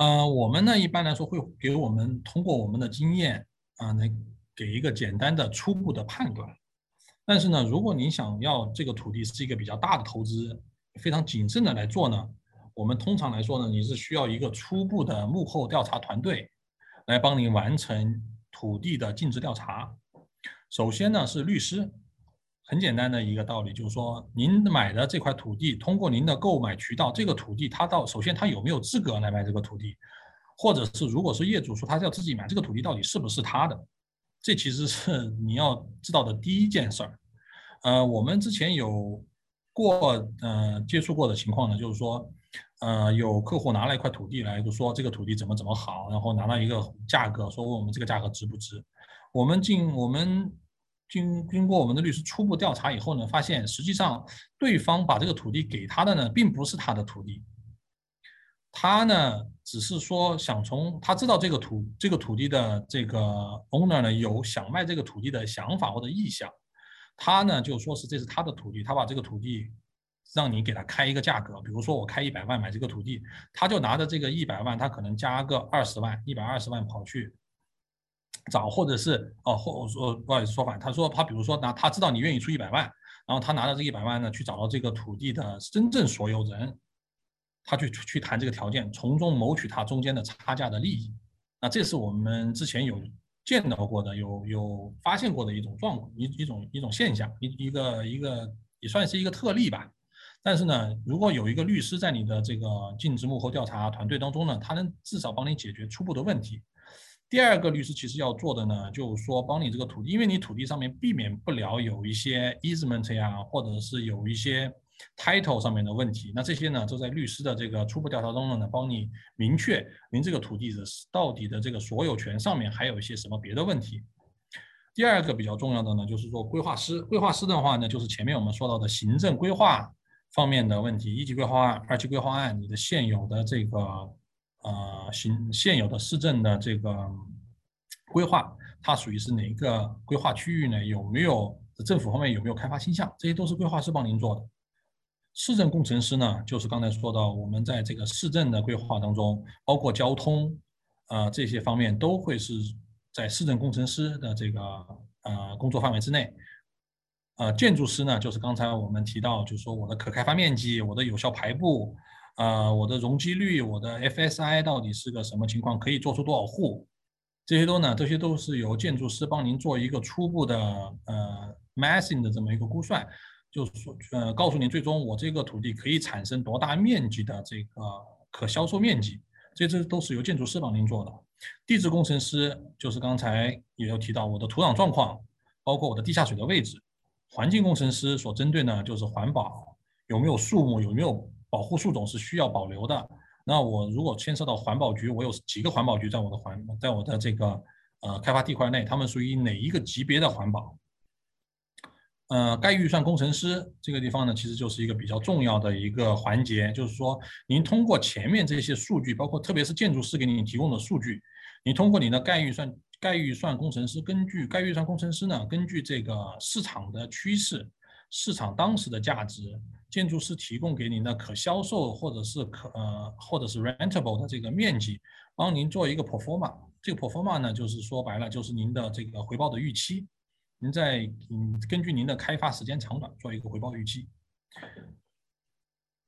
呃，我们呢一般来说会给我们通过我们的经验啊，来给一个简单的初步的判断。但是呢，如果您想要这个土地是一个比较大的投资，非常谨慎的来做呢，我们通常来说呢，你是需要一个初步的幕后调查团队来帮您完成。土地的尽职调查，首先呢是律师，很简单的一个道理，就是说您买的这块土地，通过您的购买渠道，这个土地它到首先它有没有资格来卖这个土地，或者是如果是业主说他要自己买这个土地，到底是不是他的，这其实是 你要知道的第一件事儿。呃，我们之前有过呃接触过的情况呢，就是说。呃，有客户拿了一块土地来，就说这个土地怎么怎么好，然后拿了一个价格，说问我们这个价格值不值？我们进我们经经过我们的律师初步调查以后呢，发现实际上对方把这个土地给他的呢，并不是他的土地，他呢只是说想从他知道这个土这个土地的这个 owner 呢有想卖这个土地的想法或者意向，他呢就说是这是他的土地，他把这个土地。让你给他开一个价格，比如说我开一百万买这个土地，他就拿着这个一百万，他可能加个二十万，一百二十万跑去找，或者是哦，或说不好意思说反，他说他比如说拿他知道你愿意出一百万，然后他拿着这一百万呢去找到这个土地的真正所有人，他去去谈这个条件，从中谋取他中间的差价的利益。那这是我们之前有见到过的，有有发现过的一种状况，一一种一种现象，一一个一个也算是一个特例吧。但是呢，如果有一个律师在你的这个尽职幕后调查团队当中呢，他能至少帮你解决初步的问题。第二个律师其实要做的呢，就是说帮你这个土地，因为你土地上面避免不了有一些 easement 呀，或者是有一些 title 上面的问题。那这些呢，都在律师的这个初步调查当中呢，帮你明确您这个土地的到底的这个所有权上面还有一些什么别的问题。第二个比较重要的呢，就是说规划师，规划师的话呢，就是前面我们说到的行政规划。方面的问题，一级规划案、二级规划案，你的现有的这个呃行现有的市政的这个规划，它属于是哪一个规划区域呢？有没有政府方面有没有开发倾向？这些都是规划师帮您做的。市政工程师呢，就是刚才说到，我们在这个市政的规划当中，包括交通啊这些方面，都会是在市政工程师的这个呃工作范围之内。呃，建筑师呢，就是刚才我们提到，就是说我的可开发面积、我的有效排布，呃，我的容积率、我的 FSI 到底是个什么情况，可以做出多少户，这些都呢，这些都是由建筑师帮您做一个初步的呃 massing 的这么一个估算，就是说呃，告诉您最终我这个土地可以产生多大面积的这个可销售面积，这这都是由建筑师帮您做的。地质工程师就是刚才也有提到我的土壤状况。包括我的地下水的位置。环境工程师所针对呢，就是环保有没有树木，有没有保护树种是需要保留的。那我如果牵涉到环保局，我有几个环保局在我的环，在我的这个呃开发地块内，他们属于哪一个级别的环保？呃，概预算工程师这个地方呢，其实就是一个比较重要的一个环节，就是说，您通过前面这些数据，包括特别是建筑师给你提供的数据，你通过你的概预算概预算工程师，根据概预算工程师呢，根据这个市场的趋势、市场当时的价值，建筑师提供给您的可销售或者是可呃或者是 rentable 的这个面积，帮您做一个 performa。这个 performa 呢，就是说白了，就是您的这个回报的预期。您在嗯，根据您的开发时间长短做一个回报预期。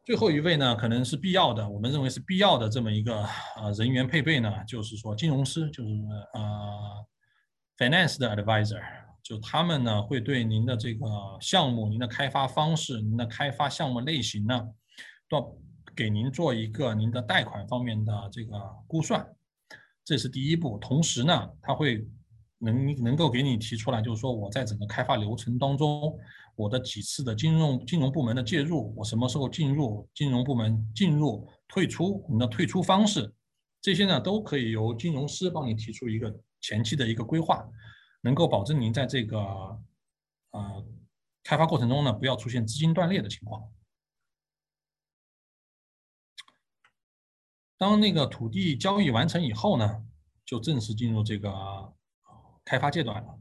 最后一位呢，可能是必要的，我们认为是必要的这么一个呃人员配备呢，就是说金融师，就是呃 finance 的 advisor，就他们呢会对您的这个项目、您的开发方式、您的开发项目类型呢，都给您做一个您的贷款方面的这个估算，这是第一步。同时呢，他会。能能够给你提出来，就是说我在整个开发流程当中，我的几次的金融金融部门的介入，我什么时候进入金融部门进入退出，你的退出方式，这些呢都可以由金融师帮你提出一个前期的一个规划，能够保证您在这个呃开发过程中呢不要出现资金断裂的情况。当那个土地交易完成以后呢，就正式进入这个。开发阶段了，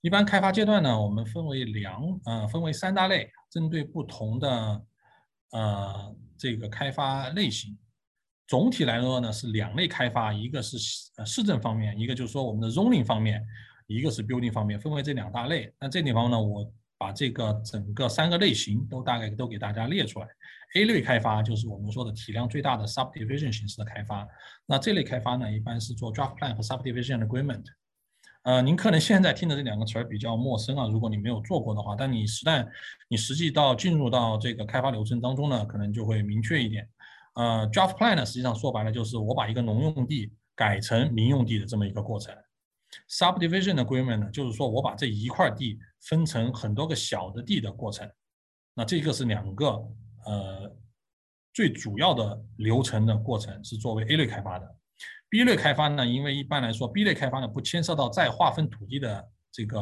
一般开发阶段呢，我们分为两，呃，分为三大类，针对不同的，呃，这个开发类型，总体来说呢是两类开发，一个是市政方面，一个就是说我们的 zoning 方面，一个是 building 方面，分为这两大类。那这地方呢，我把这个整个三个类型都大概都给大家列出来。A 类开发就是我们说的体量最大的 subdivision 形式的开发，那这类开发呢，一般是做 draft plan 和 subdivision agreement。呃，您可能现在听的这两个词儿比较陌生啊，如果你没有做过的话，但你实在你实际到进入到这个开发流程当中呢，可能就会明确一点。呃，draft plan 呢，实际上说白了就是我把一个农用地改成民用地的这么一个过程。Subdivision agreement 呢，就是说我把这一块地分成很多个小的地的过程。那这个是两个呃最主要的流程的过程，是作为 A 类开发的。B 类开发呢，因为一般来说 B 类开发呢不牵涉到再划分土地的这个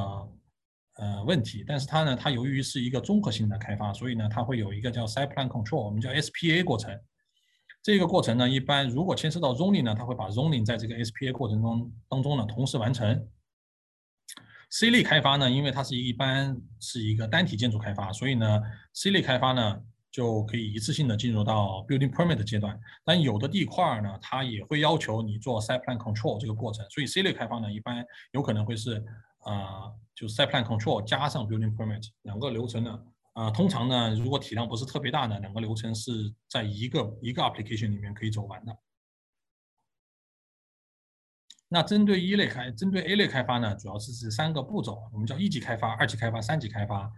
呃问题，但是它呢，它由于是一个综合性的开发，所以呢，它会有一个叫 Site Plan Control，我们叫 SPA 过程。这个过程呢，一般如果牵涉到 Zoning 呢，它会把 Zoning 在这个 SPA 过程中当中呢同时完成。C 类开发呢，因为它是一般是一个单体建筑开发，所以呢，C 类开发呢。就可以一次性的进入到 building permit 阶段，但有的地块呢，它也会要求你做 site plan control 这个过程，所以 C 类开发呢，一般有可能会是啊，就 site plan control 加上 building permit 两个流程呢，啊，通常呢，如果体量不是特别大的，两个流程是在一个一个 application 里面可以走完的。那针对一类开，针对 A 类开发呢，主要是这三个步骤，我们叫一级开发、二级开发、三级开发。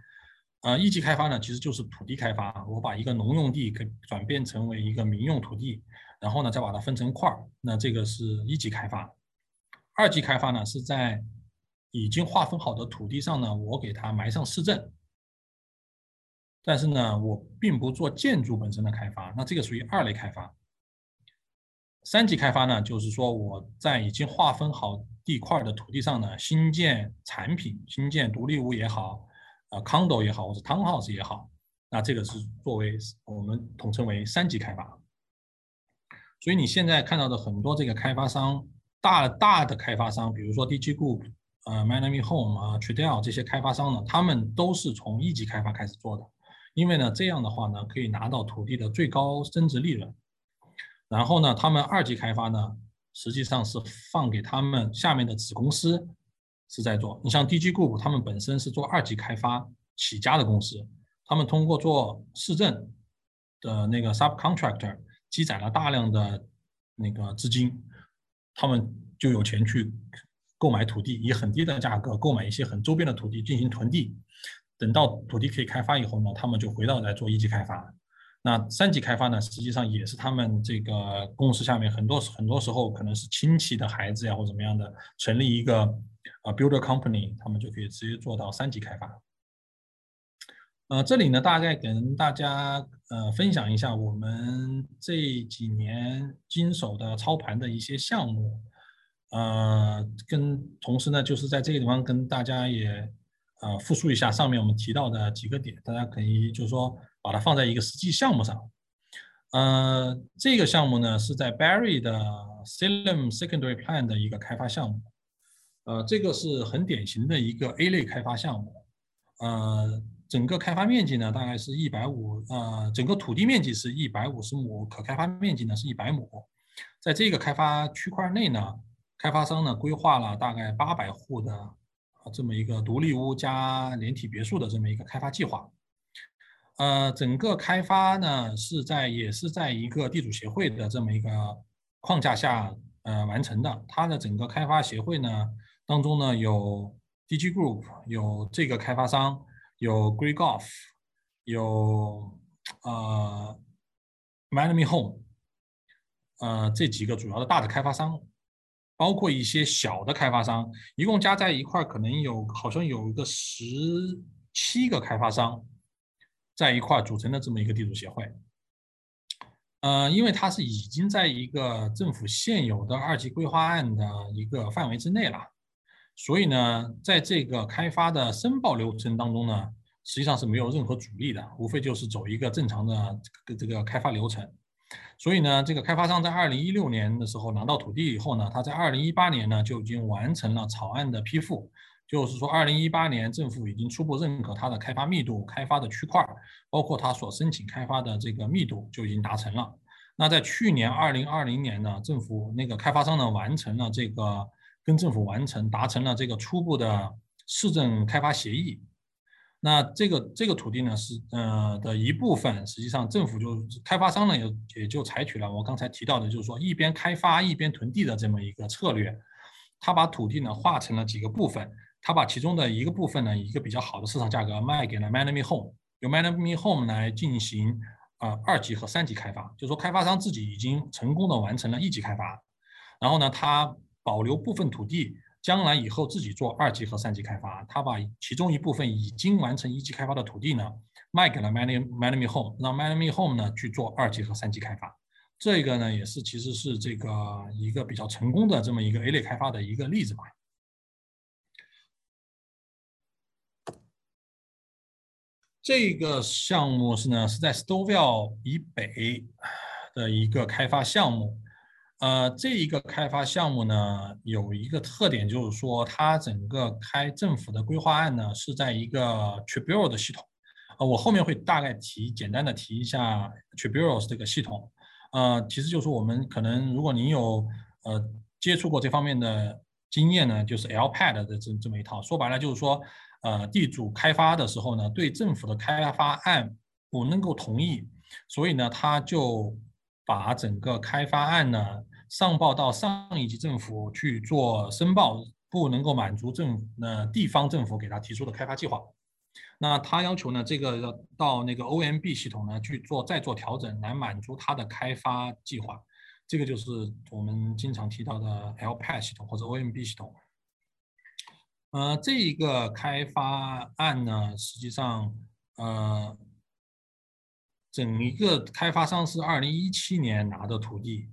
呃，一级开发呢，其实就是土地开发。我把一个农用地给转变成为一个民用土地，然后呢，再把它分成块儿，那这个是一级开发。二级开发呢，是在已经划分好的土地上呢，我给它埋上市政。但是呢，我并不做建筑本身的开发，那这个属于二类开发。三级开发呢，就是说我在已经划分好地块的土地上呢，新建产品，新建独立屋也好。啊，condo 也好，或者 townhouse 也好，那这个是作为我们统称为三级开发。所以你现在看到的很多这个开发商，大大的开发商，比如说 DG Group、呃 Miami Home 啊、Tradell 这些开发商呢，他们都是从一级开发开始做的，因为呢这样的话呢，可以拿到土地的最高增值利润。然后呢，他们二级开发呢，实际上是放给他们下面的子公司。是在做，你像 DG Group，他们本身是做二级开发起家的公司，他们通过做市政的那个 subcontractor，积攒了大量的那个资金，他们就有钱去购买土地，以很低的价格购买一些很周边的土地进行囤地，等到土地可以开发以后呢，他们就回到来做一级开发。那三级开发呢，实际上也是他们这个公司下面很多很多时候可能是亲戚的孩子呀或怎么样的，成立一个。啊，builder company，他们就可以直接做到三级开发。呃，这里呢，大概跟大家呃分享一下我们这几年经手的操盘的一些项目，呃，跟同时呢，就是在这个地方跟大家也呃复述一下上面我们提到的几个点，大家可以就是说把它放在一个实际项目上。呃，这个项目呢是在 Barry 的 Salem Secondary Plan 的一个开发项目。呃，这个是很典型的一个 A 类开发项目，呃，整个开发面积呢大概是一百五，呃，整个土地面积是一百五十亩，可开发面积呢是一百亩。在这个开发区块内呢，开发商呢规划了大概八百户的这么一个独立屋加连体别墅的这么一个开发计划。呃，整个开发呢是在也是在一个地主协会的这么一个框架下呃完成的，它的整个开发协会呢。当中呢有 DG Group，有这个开发商，有 Grey Golf，有呃 Miami Home，呃这几个主要的大的开发商，包括一些小的开发商，一共加在一块可能有好像有一个十七个开发商在一块组成的这么一个地主协会。呃，因为它是已经在一个政府现有的二级规划案的一个范围之内了。所以呢，在这个开发的申报流程当中呢，实际上是没有任何阻力的，无非就是走一个正常的这个这个开发流程。所以呢，这个开发商在二零一六年的时候拿到土地以后呢，他在二零一八年呢就已经完成了草案的批复，就是说二零一八年政府已经初步认可它的开发密度、开发的区块，包括他所申请开发的这个密度就已经达成了。那在去年二零二零年呢，政府那个开发商呢完成了这个。跟政府完成达成了这个初步的市政开发协议，那这个这个土地呢是呃的一部分，实际上政府就开发商呢也也就采取了我刚才提到的，就是说一边开发一边囤地的这么一个策略，他把土地呢划成了几个部分，他把其中的一个部分呢一个比较好的市场价格卖给了 Manami Home，由 Manami Home 来进行啊二级和三级开发，就是说开发商自己已经成功的完成了一级开发，然后呢他。保留部分土地，将来以后自己做二级和三级开发。他把其中一部分已经完成一级开发的土地呢，卖给了 Miami Miami Home，让 Miami Home 呢去做二级和三级开发。这个呢，也是其实是这个一个比较成功的这么一个 A 类开发的一个例子吧。这个项目是呢，是在 Stovall 以北的一个开发项目。呃，这一个开发项目呢，有一个特点，就是说它整个开政府的规划案呢是在一个 Tribune 的系统。呃，我后面会大概提，简单的提一下 Tribune 这个系统。呃，其实就是我们可能，如果您有呃接触过这方面的经验呢，就是 LPAD 的这这么一套。说白了就是说，呃，地主开发的时候呢，对政府的开发案不能够同意，所以呢，他就把整个开发案呢。上报到上一级政府去做申报，不能够满足政府呃地方政府给他提出的开发计划，那他要求呢，这个要到那个 OMB 系统呢去做再做调整，来满足他的开发计划。这个就是我们经常提到的 LPA 系统或者 OMB 系统。呃，这一个开发案呢，实际上呃，整一个开发商是二零一七年拿的土地。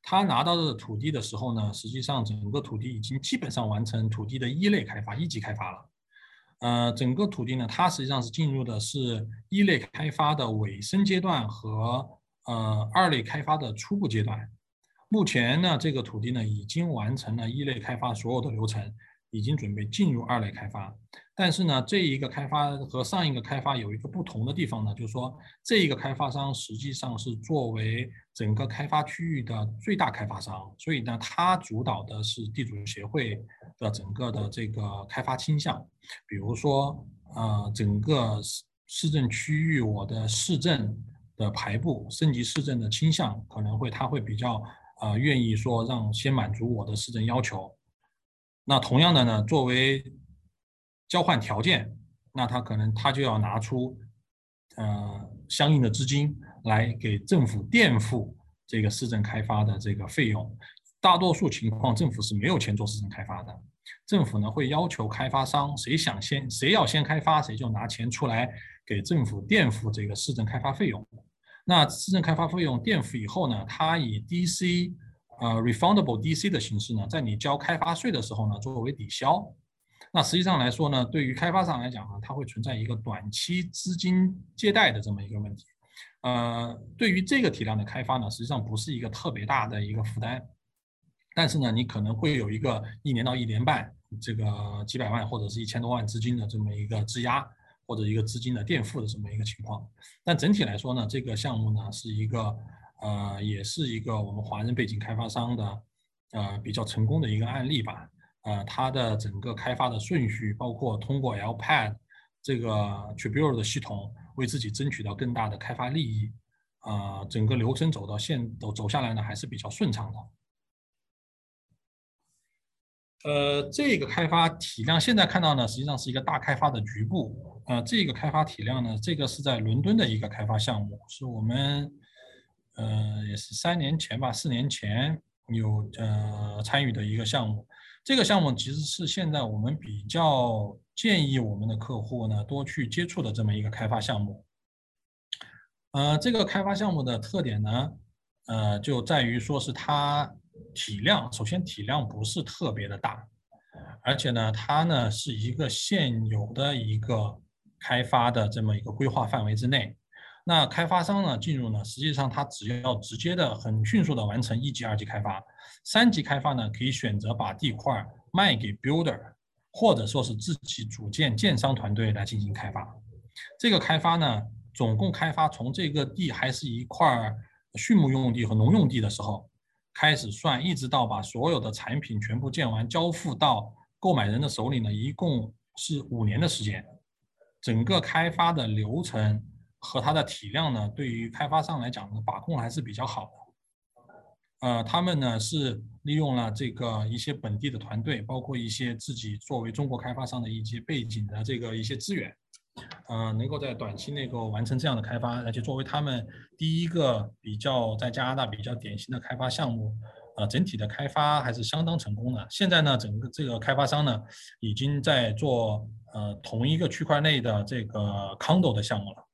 他拿到的土地的时候呢，实际上整个土地已经基本上完成土地的一类开发、一级开发了。呃，整个土地呢，它实际上是进入的是一类开发的尾声阶段和呃二类开发的初步阶段。目前呢，这个土地呢已经完成了一类开发所有的流程。已经准备进入二类开发，但是呢，这一个开发和上一个开发有一个不同的地方呢，就是说这一个开发商实际上是作为整个开发区域的最大开发商，所以呢，他主导的是地主协会的整个的这个开发倾向，比如说，呃，整个市市政区域我的市政的排布升级市政的倾向可能会他会比较呃愿意说让先满足我的市政要求。那同样的呢，作为交换条件，那他可能他就要拿出呃相应的资金来给政府垫付这个市政开发的这个费用。大多数情况，政府是没有钱做市政开发的。政府呢会要求开发商，谁想先谁要先开发，谁就拿钱出来给政府垫付这个市政开发费用。那市政开发费用垫付以后呢，它以 DC 呃 refundable DC 的形式呢，在你交开发税的时候呢，作为抵消。那实际上来说呢，对于开发商来讲呢，它会存在一个短期资金借贷的这么一个问题。呃，对于这个体量的开发呢，实际上不是一个特别大的一个负担。但是呢，你可能会有一个一年到一年半，这个几百万或者是一千多万资金的这么一个质押，或者一个资金的垫付的这么一个情况。但整体来说呢，这个项目呢是一个呃，也是一个我们华人背景开发商的呃比较成功的一个案例吧。呃，它的整个开发的顺序，包括通过 LPAD 这个 Tribune 的系统为自己争取到更大的开发利益，啊，整个流程走到现走走下来呢，还是比较顺畅的。呃，这个开发体量现在看到呢，实际上是一个大开发的局部。呃，这个开发体量呢，这个是在伦敦的一个开发项目，是我们呃也是三年前吧，四年前有呃参与的一个项目。这个项目其实是现在我们比较建议我们的客户呢多去接触的这么一个开发项目。呃，这个开发项目的特点呢，呃，就在于说是它。体量首先体量不是特别的大，而且呢，它呢是一个现有的一个开发的这么一个规划范围之内。那开发商呢进入呢，实际上他只要直接的很迅速的完成一级、二级开发，三级开发呢可以选择把地块卖给 builder，或者说是自己组建建商团队来进行开发。这个开发呢，总共开发从这个地还是一块畜牧用地和农用地的时候。开始算，一直到把所有的产品全部建完，交付到购买人的手里呢，一共是五年的时间。整个开发的流程和它的体量呢，对于开发商来讲呢，把控还是比较好的。呃，他们呢是利用了这个一些本地的团队，包括一些自己作为中国开发商的一些背景的这个一些资源。呃，能够在短期内够完成这样的开发，而且作为他们第一个比较在加拿大比较典型的开发项目，呃，整体的开发还是相当成功的。现在呢，整个这个开发商呢，已经在做呃同一个区块内的这个 condo 的项目了。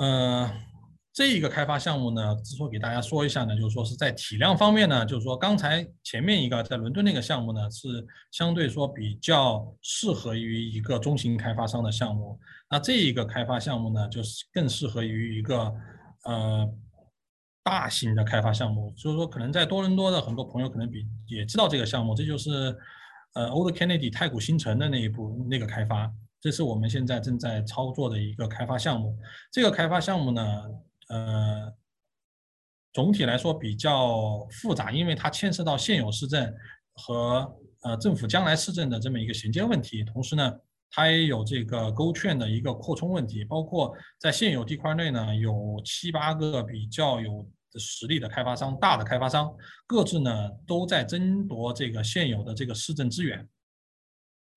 嗯。这一个开发项目呢，之所以给大家说一下呢，就是说是在体量方面呢，就是说刚才前面一个在伦敦那个项目呢，是相对说比较适合于一个中型开发商的项目。那这一个开发项目呢，就是更适合于一个呃大型的开发项目。所以说，可能在多伦多的很多朋友可能比也知道这个项目，这就是呃 Old Kennedy 太古新城的那一部那个开发，这是我们现在正在操作的一个开发项目。这个开发项目呢。呃，总体来说比较复杂，因为它牵涉到现有市政和呃政府将来市政的这么一个衔接问题，同时呢，它也有这个勾券的一个扩充问题，包括在现有地块内呢，有七八个比较有实力的开发商，大的开发商各自呢都在争夺这个现有的这个市政资源。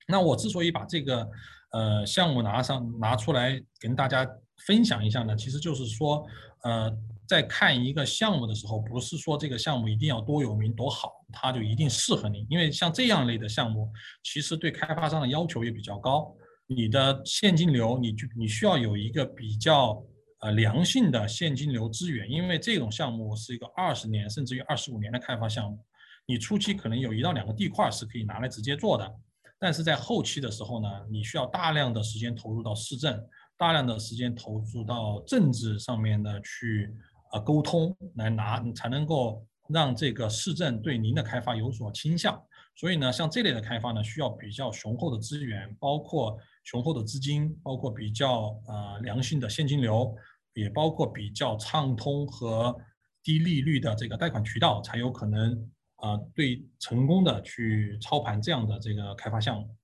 那我之所以把这个呃项目拿上拿出来跟大家。分享一下呢，其实就是说，呃，在看一个项目的时候，不是说这个项目一定要多有名多好，它就一定适合你。因为像这样类的项目，其实对开发商的要求也比较高。你的现金流，你就你需要有一个比较呃良性的现金流资源，因为这种项目是一个二十年甚至于二十五年的开发项目，你初期可能有一到两个地块是可以拿来直接做的，但是在后期的时候呢，你需要大量的时间投入到市政。大量的时间投入到政治上面的去呃沟通，来拿才能够让这个市政对您的开发有所倾向。所以呢，像这类的开发呢，需要比较雄厚的资源，包括雄厚的资金，包括比较呃良性的现金流，也包括比较畅通和低利率的这个贷款渠道，才有可能啊对成功的去操盘这样的这个开发项目。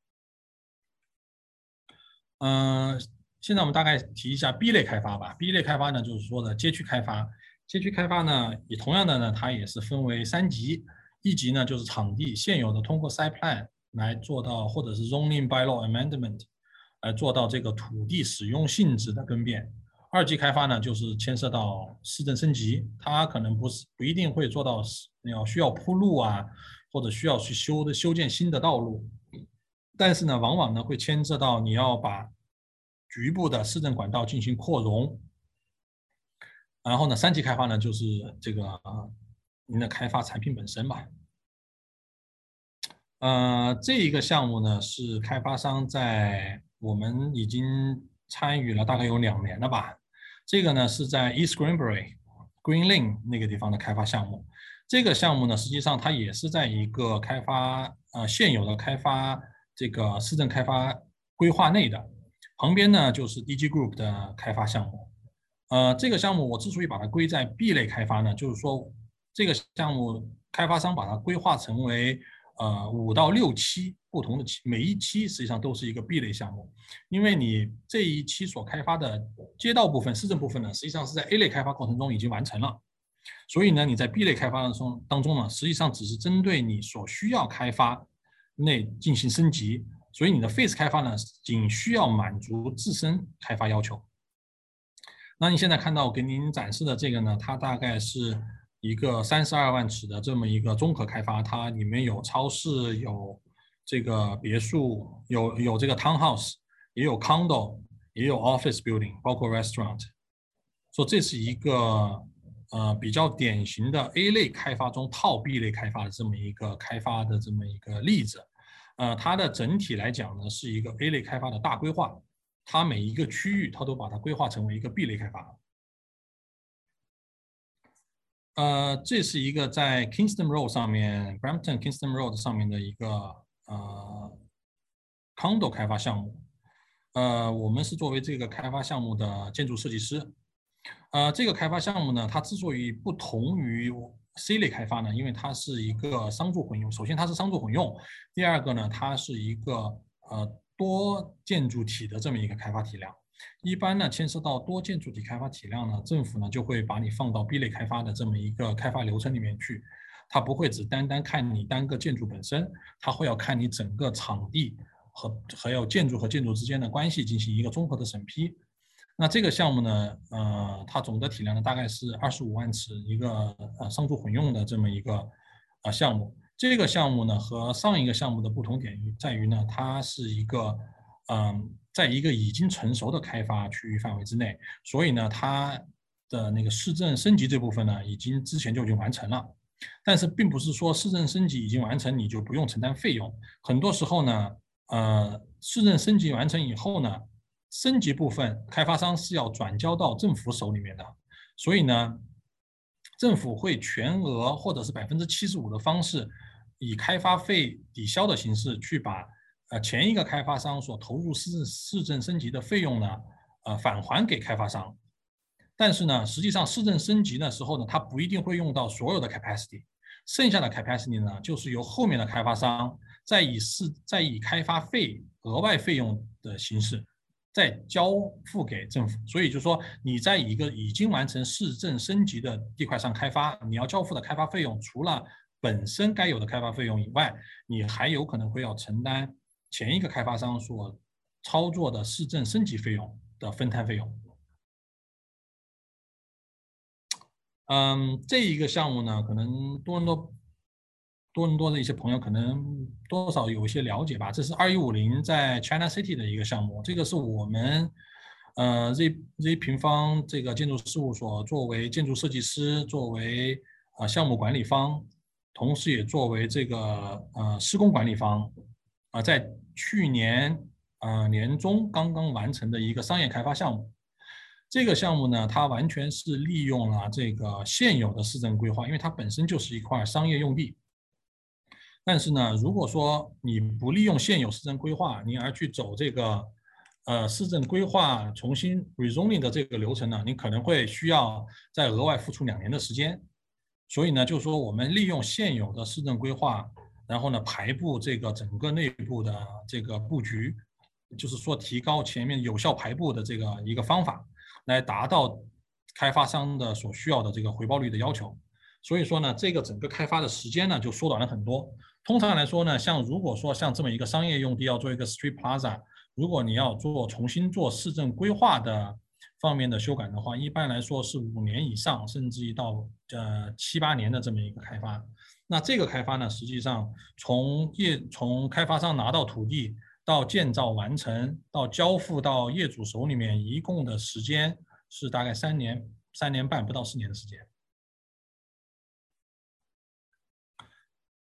嗯。现在我们大概提一下 B 类开发吧。B 类开发呢，就是说的街区开发。街区开发呢，也同样的呢，它也是分为三级。一级呢，就是场地现有的通过 site plan 来做到，或者是 zoning bylaw amendment 来做到这个土地使用性质的更变。二级开发呢，就是牵涉到市政升级，它可能不是不一定会做到要需要铺路啊，或者需要去修的修建新的道路，但是呢，往往呢会牵涉到你要把局部的市政管道进行扩容。然后呢，三级开发呢就是这个您的开发产品本身吧。呃，这一个项目呢是开发商在我们已经参与了大概有两年了吧。这个呢是在 East Greenbury Green Lane 那个地方的开发项目。这个项目呢，实际上它也是在一个开发呃现有的开发这个市政开发规划内的。旁边呢就是 DG Group 的开发项目。呃，这个项目我之所以把它归在 B 类开发呢，就是说这个项目开发商把它规划成为呃五到六期不同的期，每一期实际上都是一个 B 类项目，因为你这一期所开发的街道部分、市政部分呢，实际上是在 A 类开发过程中已经完成了，所以呢，你在 B 类开发的中当中呢，实际上只是针对你所需要开发内进行升级，所以你的 face 开发呢，仅需要满足自身开发要求。那你现在看到我给您展示的这个呢，它大概是一个三十二万尺的这么一个综合开发，它里面有超市，有这个别墅，有有这个 townhouse，也有 condo，也有 office building，包括 restaurant。说这是一个呃比较典型的 A 类开发中套 B 类开发的这么一个开发的这么一个例子。呃，它的整体来讲呢，是一个 A 类开发的大规划。它每一个区域，它都把它规划成为一个 B 类开发。呃，这是一个在 Kingston Road 上面，Brampton Kingston Road 上面的一个呃 condo 开发项目。呃，我们是作为这个开发项目的建筑设计师。呃，这个开发项目呢，它之所以不同于 C 类开发呢，因为它是一个商住混用。首先，它是商住混用；第二个呢，它是一个呃。多建筑体的这么一个开发体量，一般呢牵涉到多建筑体开发体量呢，政府呢就会把你放到 B 类开发的这么一个开发流程里面去，它不会只单单看你单个建筑本身，它会要看你整个场地和还有建筑和建筑之间的关系进行一个综合的审批。那这个项目呢，呃，它总的体量呢大概是二十五万尺一个呃商住混用的这么一个呃项目。这个项目呢和上一个项目的不同点在于呢，它是一个，嗯，在一个已经成熟的开发区域范围之内，所以呢，它的那个市政升级这部分呢，已经之前就已经完成了。但是并不是说市政升级已经完成你就不用承担费用，很多时候呢，呃，市政升级完成以后呢，升级部分开发商是要转交到政府手里面的，所以呢，政府会全额或者是百分之七十五的方式。以开发费抵消的形式去把呃前一个开发商所投入市市政升级的费用呢，呃返还给开发商，但是呢，实际上市政升级的时候呢，它不一定会用到所有的 capacity，剩下的 capacity 呢，就是由后面的开发商再以市再以开发费额外费用的形式再交付给政府，所以就说你在一个已经完成市政升级的地块上开发，你要交付的开发费用除了本身该有的开发费用以外，你还有可能会要承担前一个开发商所操作的市政升级费用的分摊费用。嗯，这一个项目呢，可能多伦多多伦多的一些朋友可能多少有一些了解吧。这是二一五零在 China City 的一个项目，这个是我们呃 Z Z 平方这个建筑事务所作为建筑设计师，作为啊项目管理方。同时，也作为这个呃施工管理方，啊，在去年啊年中刚刚完成的一个商业开发项目。这个项目呢，它完全是利用了这个现有的市政规划，因为它本身就是一块商业用地。但是呢，如果说你不利用现有市政规划，你而去走这个呃市政规划重新 rezoning 的这个流程呢，你可能会需要再额外付出两年的时间。所以呢，就是说我们利用现有的市政规划，然后呢排布这个整个内部的这个布局，就是说提高前面有效排布的这个一个方法，来达到开发商的所需要的这个回报率的要求。所以说呢，这个整个开发的时间呢就缩短了很多。通常来说呢，像如果说像这么一个商业用地要做一个 street plaza，如果你要做重新做市政规划的方面的修改的话，一般来说是五年以上，甚至于到呃七八年的这么一个开发。那这个开发呢，实际上从业从开发商拿到土地到建造完成到交付到业主手里面，一共的时间是大概三年三年半不到四年的时间。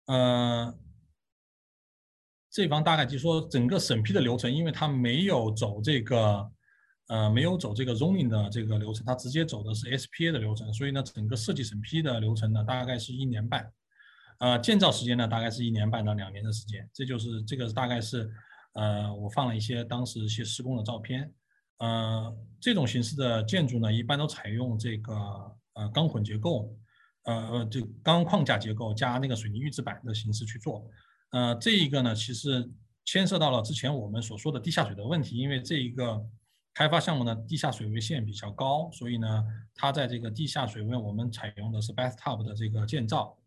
呃，这方大概就是说整个审批的流程，因为它没有走这个，呃，没有走这个 zoning 的这个流程，它直接走的是 SPA 的流程，所以呢，整个设计审批的流程呢，大概是一年半，呃，建造时间呢，大概是一年半到两年的时间，这就是这个大概是，呃，我放了一些当时一些施工的照片，呃，这种形式的建筑呢，一般都采用这个呃钢混结构。呃呃，就钢框架结构加那个水泥预制板的形式去做，呃，这一个呢，其实牵涉到了之前我们所说的地下水的问题，因为这一个开发项目呢，地下水位线比较高，所以呢，它在这个地下水位，我们采用的是 bathtub 的这个建造，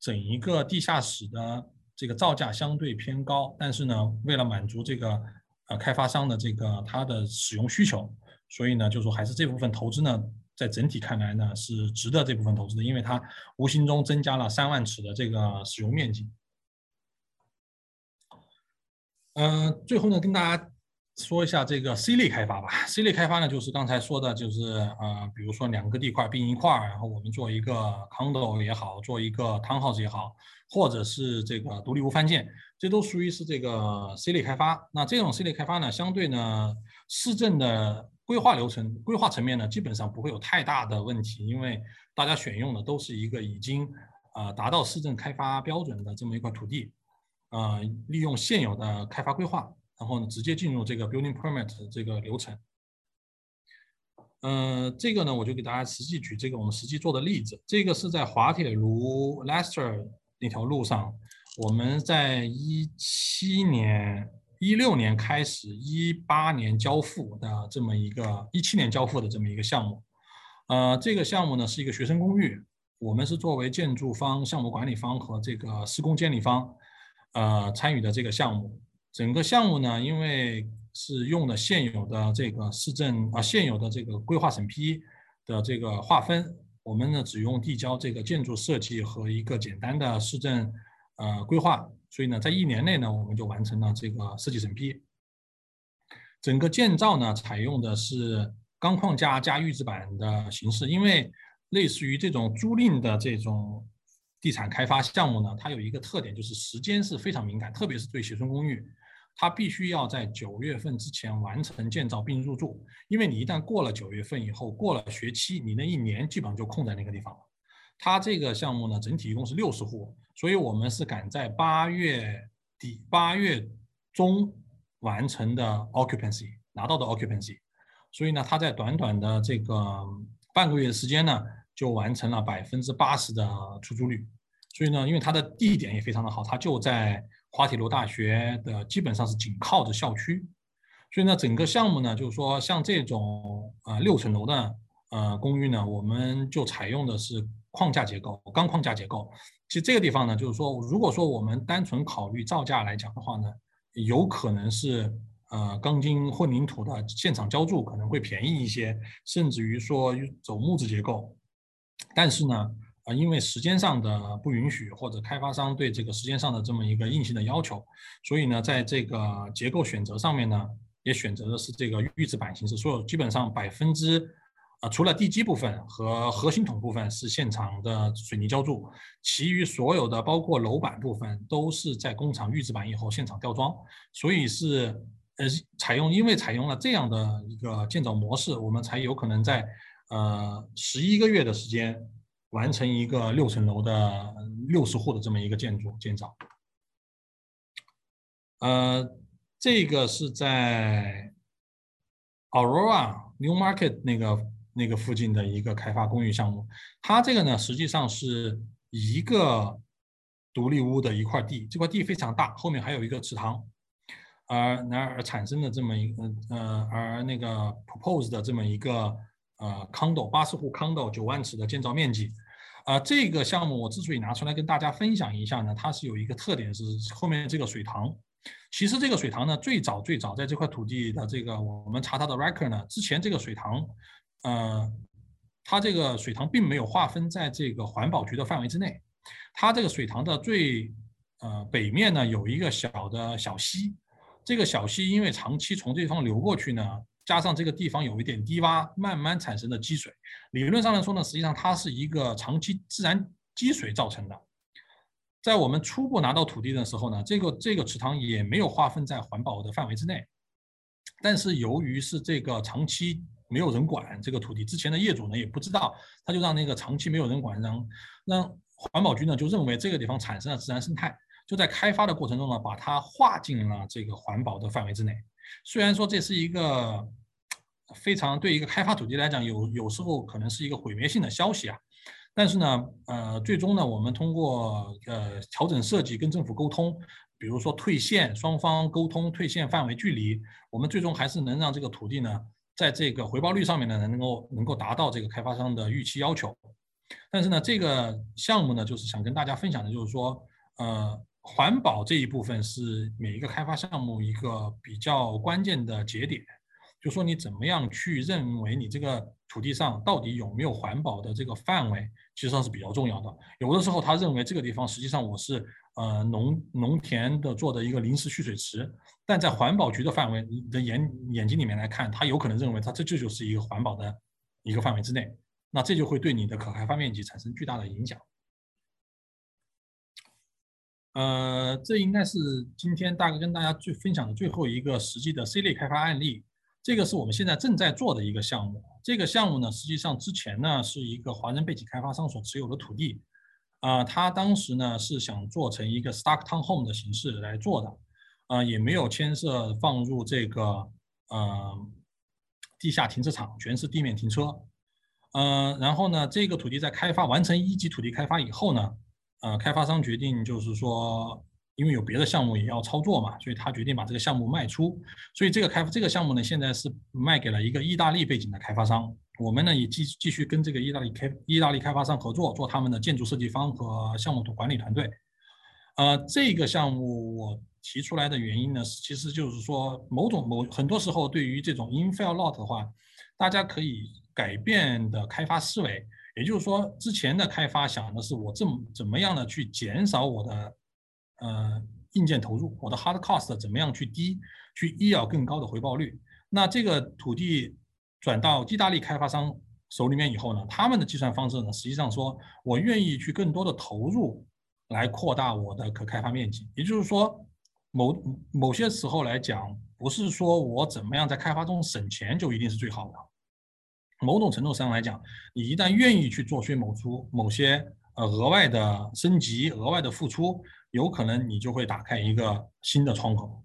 整一个地下室的这个造价相对偏高，但是呢，为了满足这个呃开发商的这个它的使用需求，所以呢，就说还是这部分投资呢。在整体看来呢，是值得这部分投资的，因为它无形中增加了三万尺的这个使用面积。嗯，最后呢，跟大家说一下这个 C 类开发吧。C 类开发呢，就是刚才说的，就是呃，比如说两个地块并一块，然后我们做一个 condo 也好，做一个 townhouse 也好，或者是这个独立屋翻建，这都属于是这个 C 类开发。那这种 C 类开发呢，相对呢，市政的。规划流程、规划层面呢，基本上不会有太大的问题，因为大家选用的都是一个已经啊达到市政开发标准的这么一块土地，啊，利用现有的开发规划，然后呢直接进入这个 building permit 这个流程。嗯，这个呢我就给大家实际举这个我们实际做的例子，这个是在滑铁卢 Leicester 那条路上，我们在一七年。一六年开始，一八年交付的这么一个，一七年交付的这么一个项目，呃，这个项目呢是一个学生公寓，我们是作为建筑方、项目管理方和这个施工监理方，呃，参与的这个项目。整个项目呢，因为是用的现有的这个市政啊，现有的这个规划审批的这个划分，我们呢只用递交这个建筑设计和一个简单的市政呃规划。所以呢，在一年内呢，我们就完成了这个设计审批。整个建造呢，采用的是钢框架加预制板的形式。因为类似于这种租赁的这种地产开发项目呢，它有一个特点，就是时间是非常敏感，特别是对学生公寓，它必须要在九月份之前完成建造并入住。因为你一旦过了九月份以后，过了学期，你那一年基本上就空在那个地方了。它这个项目呢，整体一共是六十户。所以我们是赶在八月底、八月中完成的 occupancy 拿到的 occupancy，所以呢，它在短短的这个半个月的时间呢，就完成了百分之八十的出租率。所以呢，因为它的地点也非常的好，它就在滑铁卢大学的基本上是紧靠着校区，所以呢，整个项目呢，就是说像这种呃六层楼的呃公寓呢，我们就采用的是框架结构、钢框架结构。其实这个地方呢，就是说，如果说我们单纯考虑造价来讲的话呢，有可能是呃钢筋混凝土的现场浇筑可能会便宜一些，甚至于说走木质结构。但是呢，啊，因为时间上的不允许，或者开发商对这个时间上的这么一个硬性的要求，所以呢，在这个结构选择上面呢，也选择的是这个预制板形式，所有基本上百分之。除了地基部分和核心筒部分是现场的水泥浇筑，其余所有的包括楼板部分都是在工厂预制板以后现场吊装，所以是呃采用，因为采用了这样的一个建造模式，我们才有可能在呃十一个月的时间完成一个六层楼的六十户的这么一个建筑建造。呃，这个是在 Aurora New Market 那个。那个附近的一个开发公寓项目，它这个呢实际上是一个独立屋的一块地，这块地非常大，后面还有一个池塘，而然而产生的这么一个呃，而那个 propose 的这么一个呃 condo 八十户 condo 九万尺的建造面积，啊，这个项目我之所以拿出来跟大家分享一下呢，它是有一个特点是后面这个水塘，其实这个水塘呢，最早最早在这块土地的这个我们查它的 record 呢，之前这个水塘，呃，它这个水塘并没有划分在这个环保局的范围之内。它这个水塘的最呃北面呢有一个小的小溪，这个小溪因为长期从这地方流过去呢，加上这个地方有一点低洼，慢慢产生的积水。理论上来说呢，实际上它是一个长期自然积水造成的。在我们初步拿到土地的时候呢，这个这个池塘也没有划分在环保的范围之内，但是由于是这个长期没有人管这个土地，之前的业主呢也不知道，他就让那个长期没有人管，让让环保局呢就认为这个地方产生了自然生态，就在开发的过程中呢把它划进了这个环保的范围之内。虽然说这是一个非常对一个开发土地来讲，有有时候可能是一个毁灭性的消息啊。但是呢，呃，最终呢，我们通过呃调整设计跟政府沟通，比如说退线，双方沟通退线范围距离，我们最终还是能让这个土地呢，在这个回报率上面呢，能够能够达到这个开发商的预期要求。但是呢，这个项目呢，就是想跟大家分享的，就是说，呃，环保这一部分是每一个开发项目一个比较关键的节点。就说你怎么样去认为你这个土地上到底有没有环保的这个范围，其实上是比较重要的。有的时候他认为这个地方实际上我是呃农农田的做的一个临时蓄水池，但在环保局的范围的眼眼睛里面来看，他有可能认为他这这就是一个环保的一个范围之内，那这就会对你的可开发面积产生巨大的影响。呃，这应该是今天大概跟大家最分享的最后一个实际的 C 类开发案例。这个是我们现在正在做的一个项目。这个项目呢，实际上之前呢是一个华人背景开发商所持有的土地，啊，他当时呢是想做成一个 stock town home 的形式来做的，啊，也没有牵涉放入这个呃地下停车场，全是地面停车，嗯，然后呢，这个土地在开发完成一级土地开发以后呢，呃，开发商决定就是说。因为有别的项目也要操作嘛，所以他决定把这个项目卖出。所以这个开这个项目呢，现在是卖给了一个意大利背景的开发商。我们呢也继继续跟这个意大利开意大利开发商合作，做他们的建筑设计方和项目的管理团队。呃，这个项目我提出来的原因呢，其实就是说，某种某很多时候对于这种 infill lot 的话，大家可以改变的开发思维。也就是说，之前的开发想的是我怎么怎么样的去减少我的。呃，硬件投入，我的 hard cost 怎么样去低，去医要更高的回报率？那这个土地转到意大利开发商手里面以后呢，他们的计算方式呢，实际上说我愿意去更多的投入来扩大我的可开发面积。也就是说，某某些时候来讲，不是说我怎么样在开发中省钱就一定是最好的。某种程度上来讲，你一旦愿意去做些某出某些呃额外的升级、额外的付出。有可能你就会打开一个新的窗口，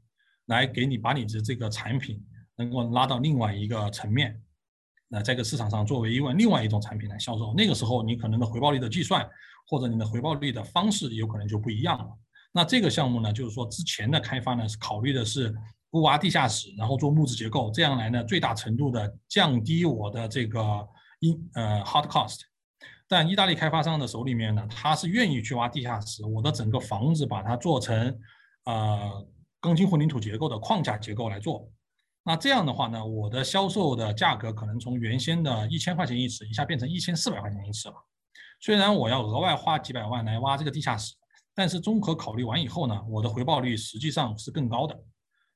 来给你把你的这个产品能够拉到另外一个层面，那这个市场上作为一万另外一种产品来销售，那个时候你可能的回报率的计算或者你的回报率的方式有可能就不一样了。那这个项目呢，就是说之前的开发呢是考虑的是不挖地下室，然后做木质结构，这样来呢最大程度的降低我的这个因呃 hard cost。但意大利开发商的手里面呢，他是愿意去挖地下室，我的整个房子把它做成，呃，钢筋混凝土结构的框架结构来做。那这样的话呢，我的销售的价格可能从原先的一千块钱一尺，一下变成一千四百块钱一尺了。虽然我要额外花几百万来挖这个地下室，但是综合考虑完以后呢，我的回报率实际上是更高的。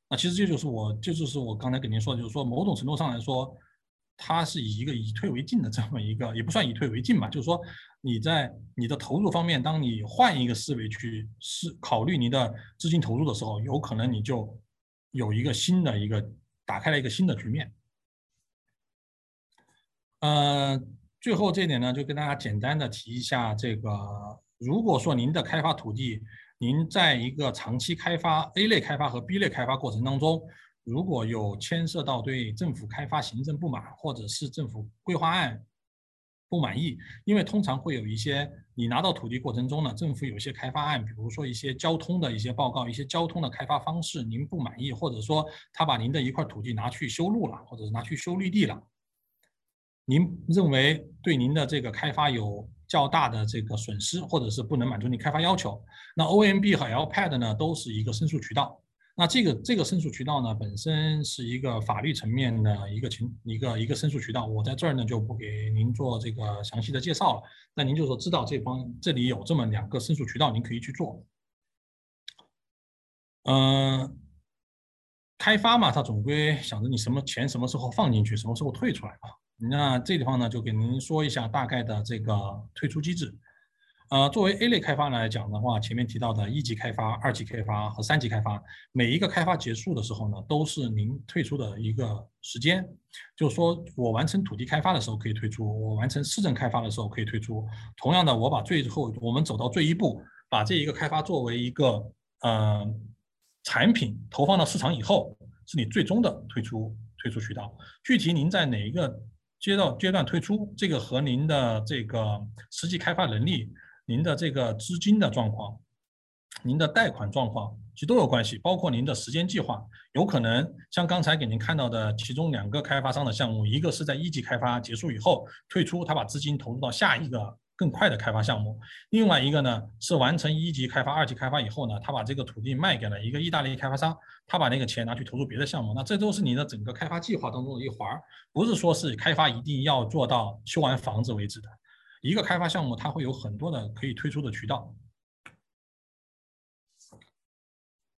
那其实这就是我，这就是我刚才跟您说的，就是说某种程度上来说。它是以一个以退为进的这么一个，也不算以退为进吧，就是说你在你的投入方面，当你换一个思维去思考虑你的资金投入的时候，有可能你就有一个新的一个打开了一个新的局面。呃，最后这一点呢，就跟大家简单的提一下，这个如果说您的开发土地，您在一个长期开发 A 类开发和 B 类开发过程当中。如果有牵涉到对政府开发行政不满，或者是政府规划案不满意，因为通常会有一些你拿到土地过程中呢，政府有一些开发案，比如说一些交通的一些报告，一些交通的开发方式您不满意，或者说他把您的一块土地拿去修路了，或者是拿去修绿地了，您认为对您的这个开发有较大的这个损失，或者是不能满足你开发要求，那 OMB 和 LPAD 呢都是一个申诉渠道。那这个这个申诉渠道呢，本身是一个法律层面的一个情一个一个申诉渠道，我在这儿呢就不给您做这个详细的介绍了。那您就说知道这方这里有这么两个申诉渠道，您可以去做。嗯，开发嘛，它总归想着你什么钱什么时候放进去，什么时候退出来嘛。那这地方呢，就给您说一下大概的这个退出机制。呃，作为 A 类开发来讲的话，前面提到的一级开发、二级开发和三级开发，每一个开发结束的时候呢，都是您退出的一个时间。就是说我完成土地开发的时候可以退出，我完成市政开发的时候可以退出。同样的，我把最后我们走到最一步，把这一个开发作为一个呃产品投放到市场以后，是你最终的退出退出渠道。具体您在哪一个阶段阶段退出，这个和您的这个实际开发能力。您的这个资金的状况，您的贷款状况其实都有关系，包括您的时间计划，有可能像刚才给您看到的其中两个开发商的项目，一个是在一级开发结束以后退出，他把资金投入到下一个更快的开发项目；另外一个呢是完成一级开发、二级开发以后呢，他把这个土地卖给了一个意大利开发商，他把那个钱拿去投入别的项目。那这都是你的整个开发计划当中的一环，不是说是开发一定要做到修完房子为止的。一个开发项目，它会有很多的可以推出的渠道。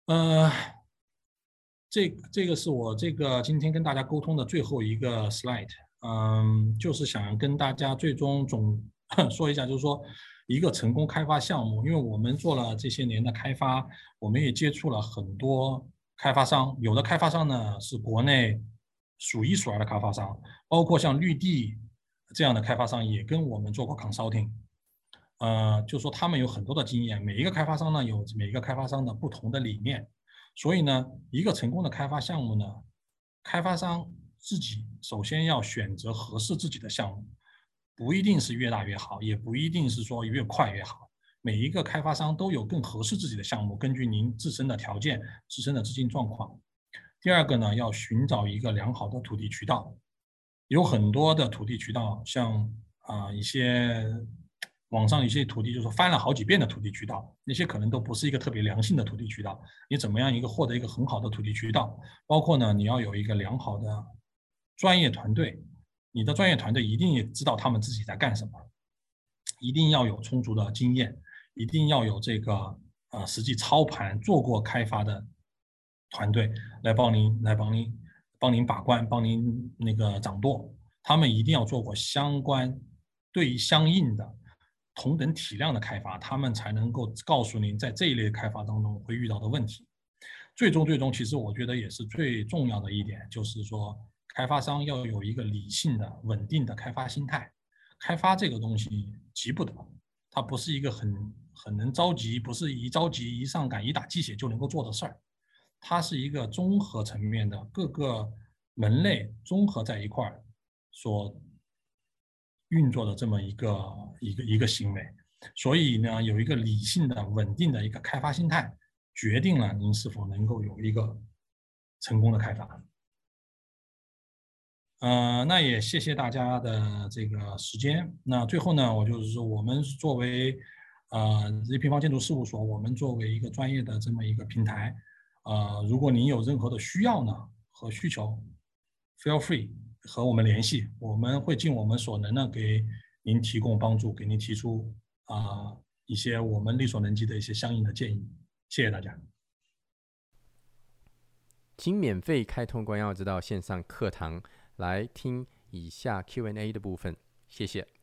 呃，这这个是我这个今天跟大家沟通的最后一个 slide，嗯，就是想跟大家最终总 说一下，就是说一个成功开发项目，因为我们做了这些年的开发，我们也接触了很多开发商，有的开发商呢是国内数一数二的开发商，包括像绿地。这样的开发商也跟我们做过 consulting，呃，就说他们有很多的经验。每一个开发商呢，有每一个开发商的不同的理念，所以呢，一个成功的开发项目呢，开发商自己首先要选择合适自己的项目，不一定是越大越好，也不一定是说越快越好。每一个开发商都有更合适自己的项目，根据您自身的条件、自身的资金状况。第二个呢，要寻找一个良好的土地渠道。有很多的土地渠道，像啊一些网上一些土地，就是翻了好几遍的土地渠道，那些可能都不是一个特别良性的土地渠道。你怎么样一个获得一个很好的土地渠道？包括呢，你要有一个良好的专业团队，你的专业团队一定也知道他们自己在干什么，一定要有充足的经验，一定要有这个呃实际操盘做过开发的团队来帮您来帮您。帮您把关，帮您那个掌舵，他们一定要做过相关、对相应的同等体量的开发，他们才能够告诉您在这一类开发当中会遇到的问题。最终，最终，其实我觉得也是最重要的一点，就是说，开发商要有一个理性的、稳定的开发心态。开发这个东西急不得，它不是一个很很能着急，不是一着急、一上赶、一打鸡血就能够做的事儿。它是一个综合层面的各个门类综合在一块儿所运作的这么一个一个一个行为，所以呢，有一个理性的、稳定的一个开发心态，决定了您是否能够有一个成功的开发。呃，那也谢谢大家的这个时间。那最后呢，我就是说，我们作为呃 Z 平方建筑事务所，我们作为一个专业的这么一个平台。呃，如果您有任何的需要呢和需求，feel free 和我们联系，我们会尽我们所能的给您提供帮助，给您提出啊一些我们力所能及的一些相应的建议。谢谢大家。请免费开通关耀之道线上课堂来听以下 Q&A 的部分，谢谢。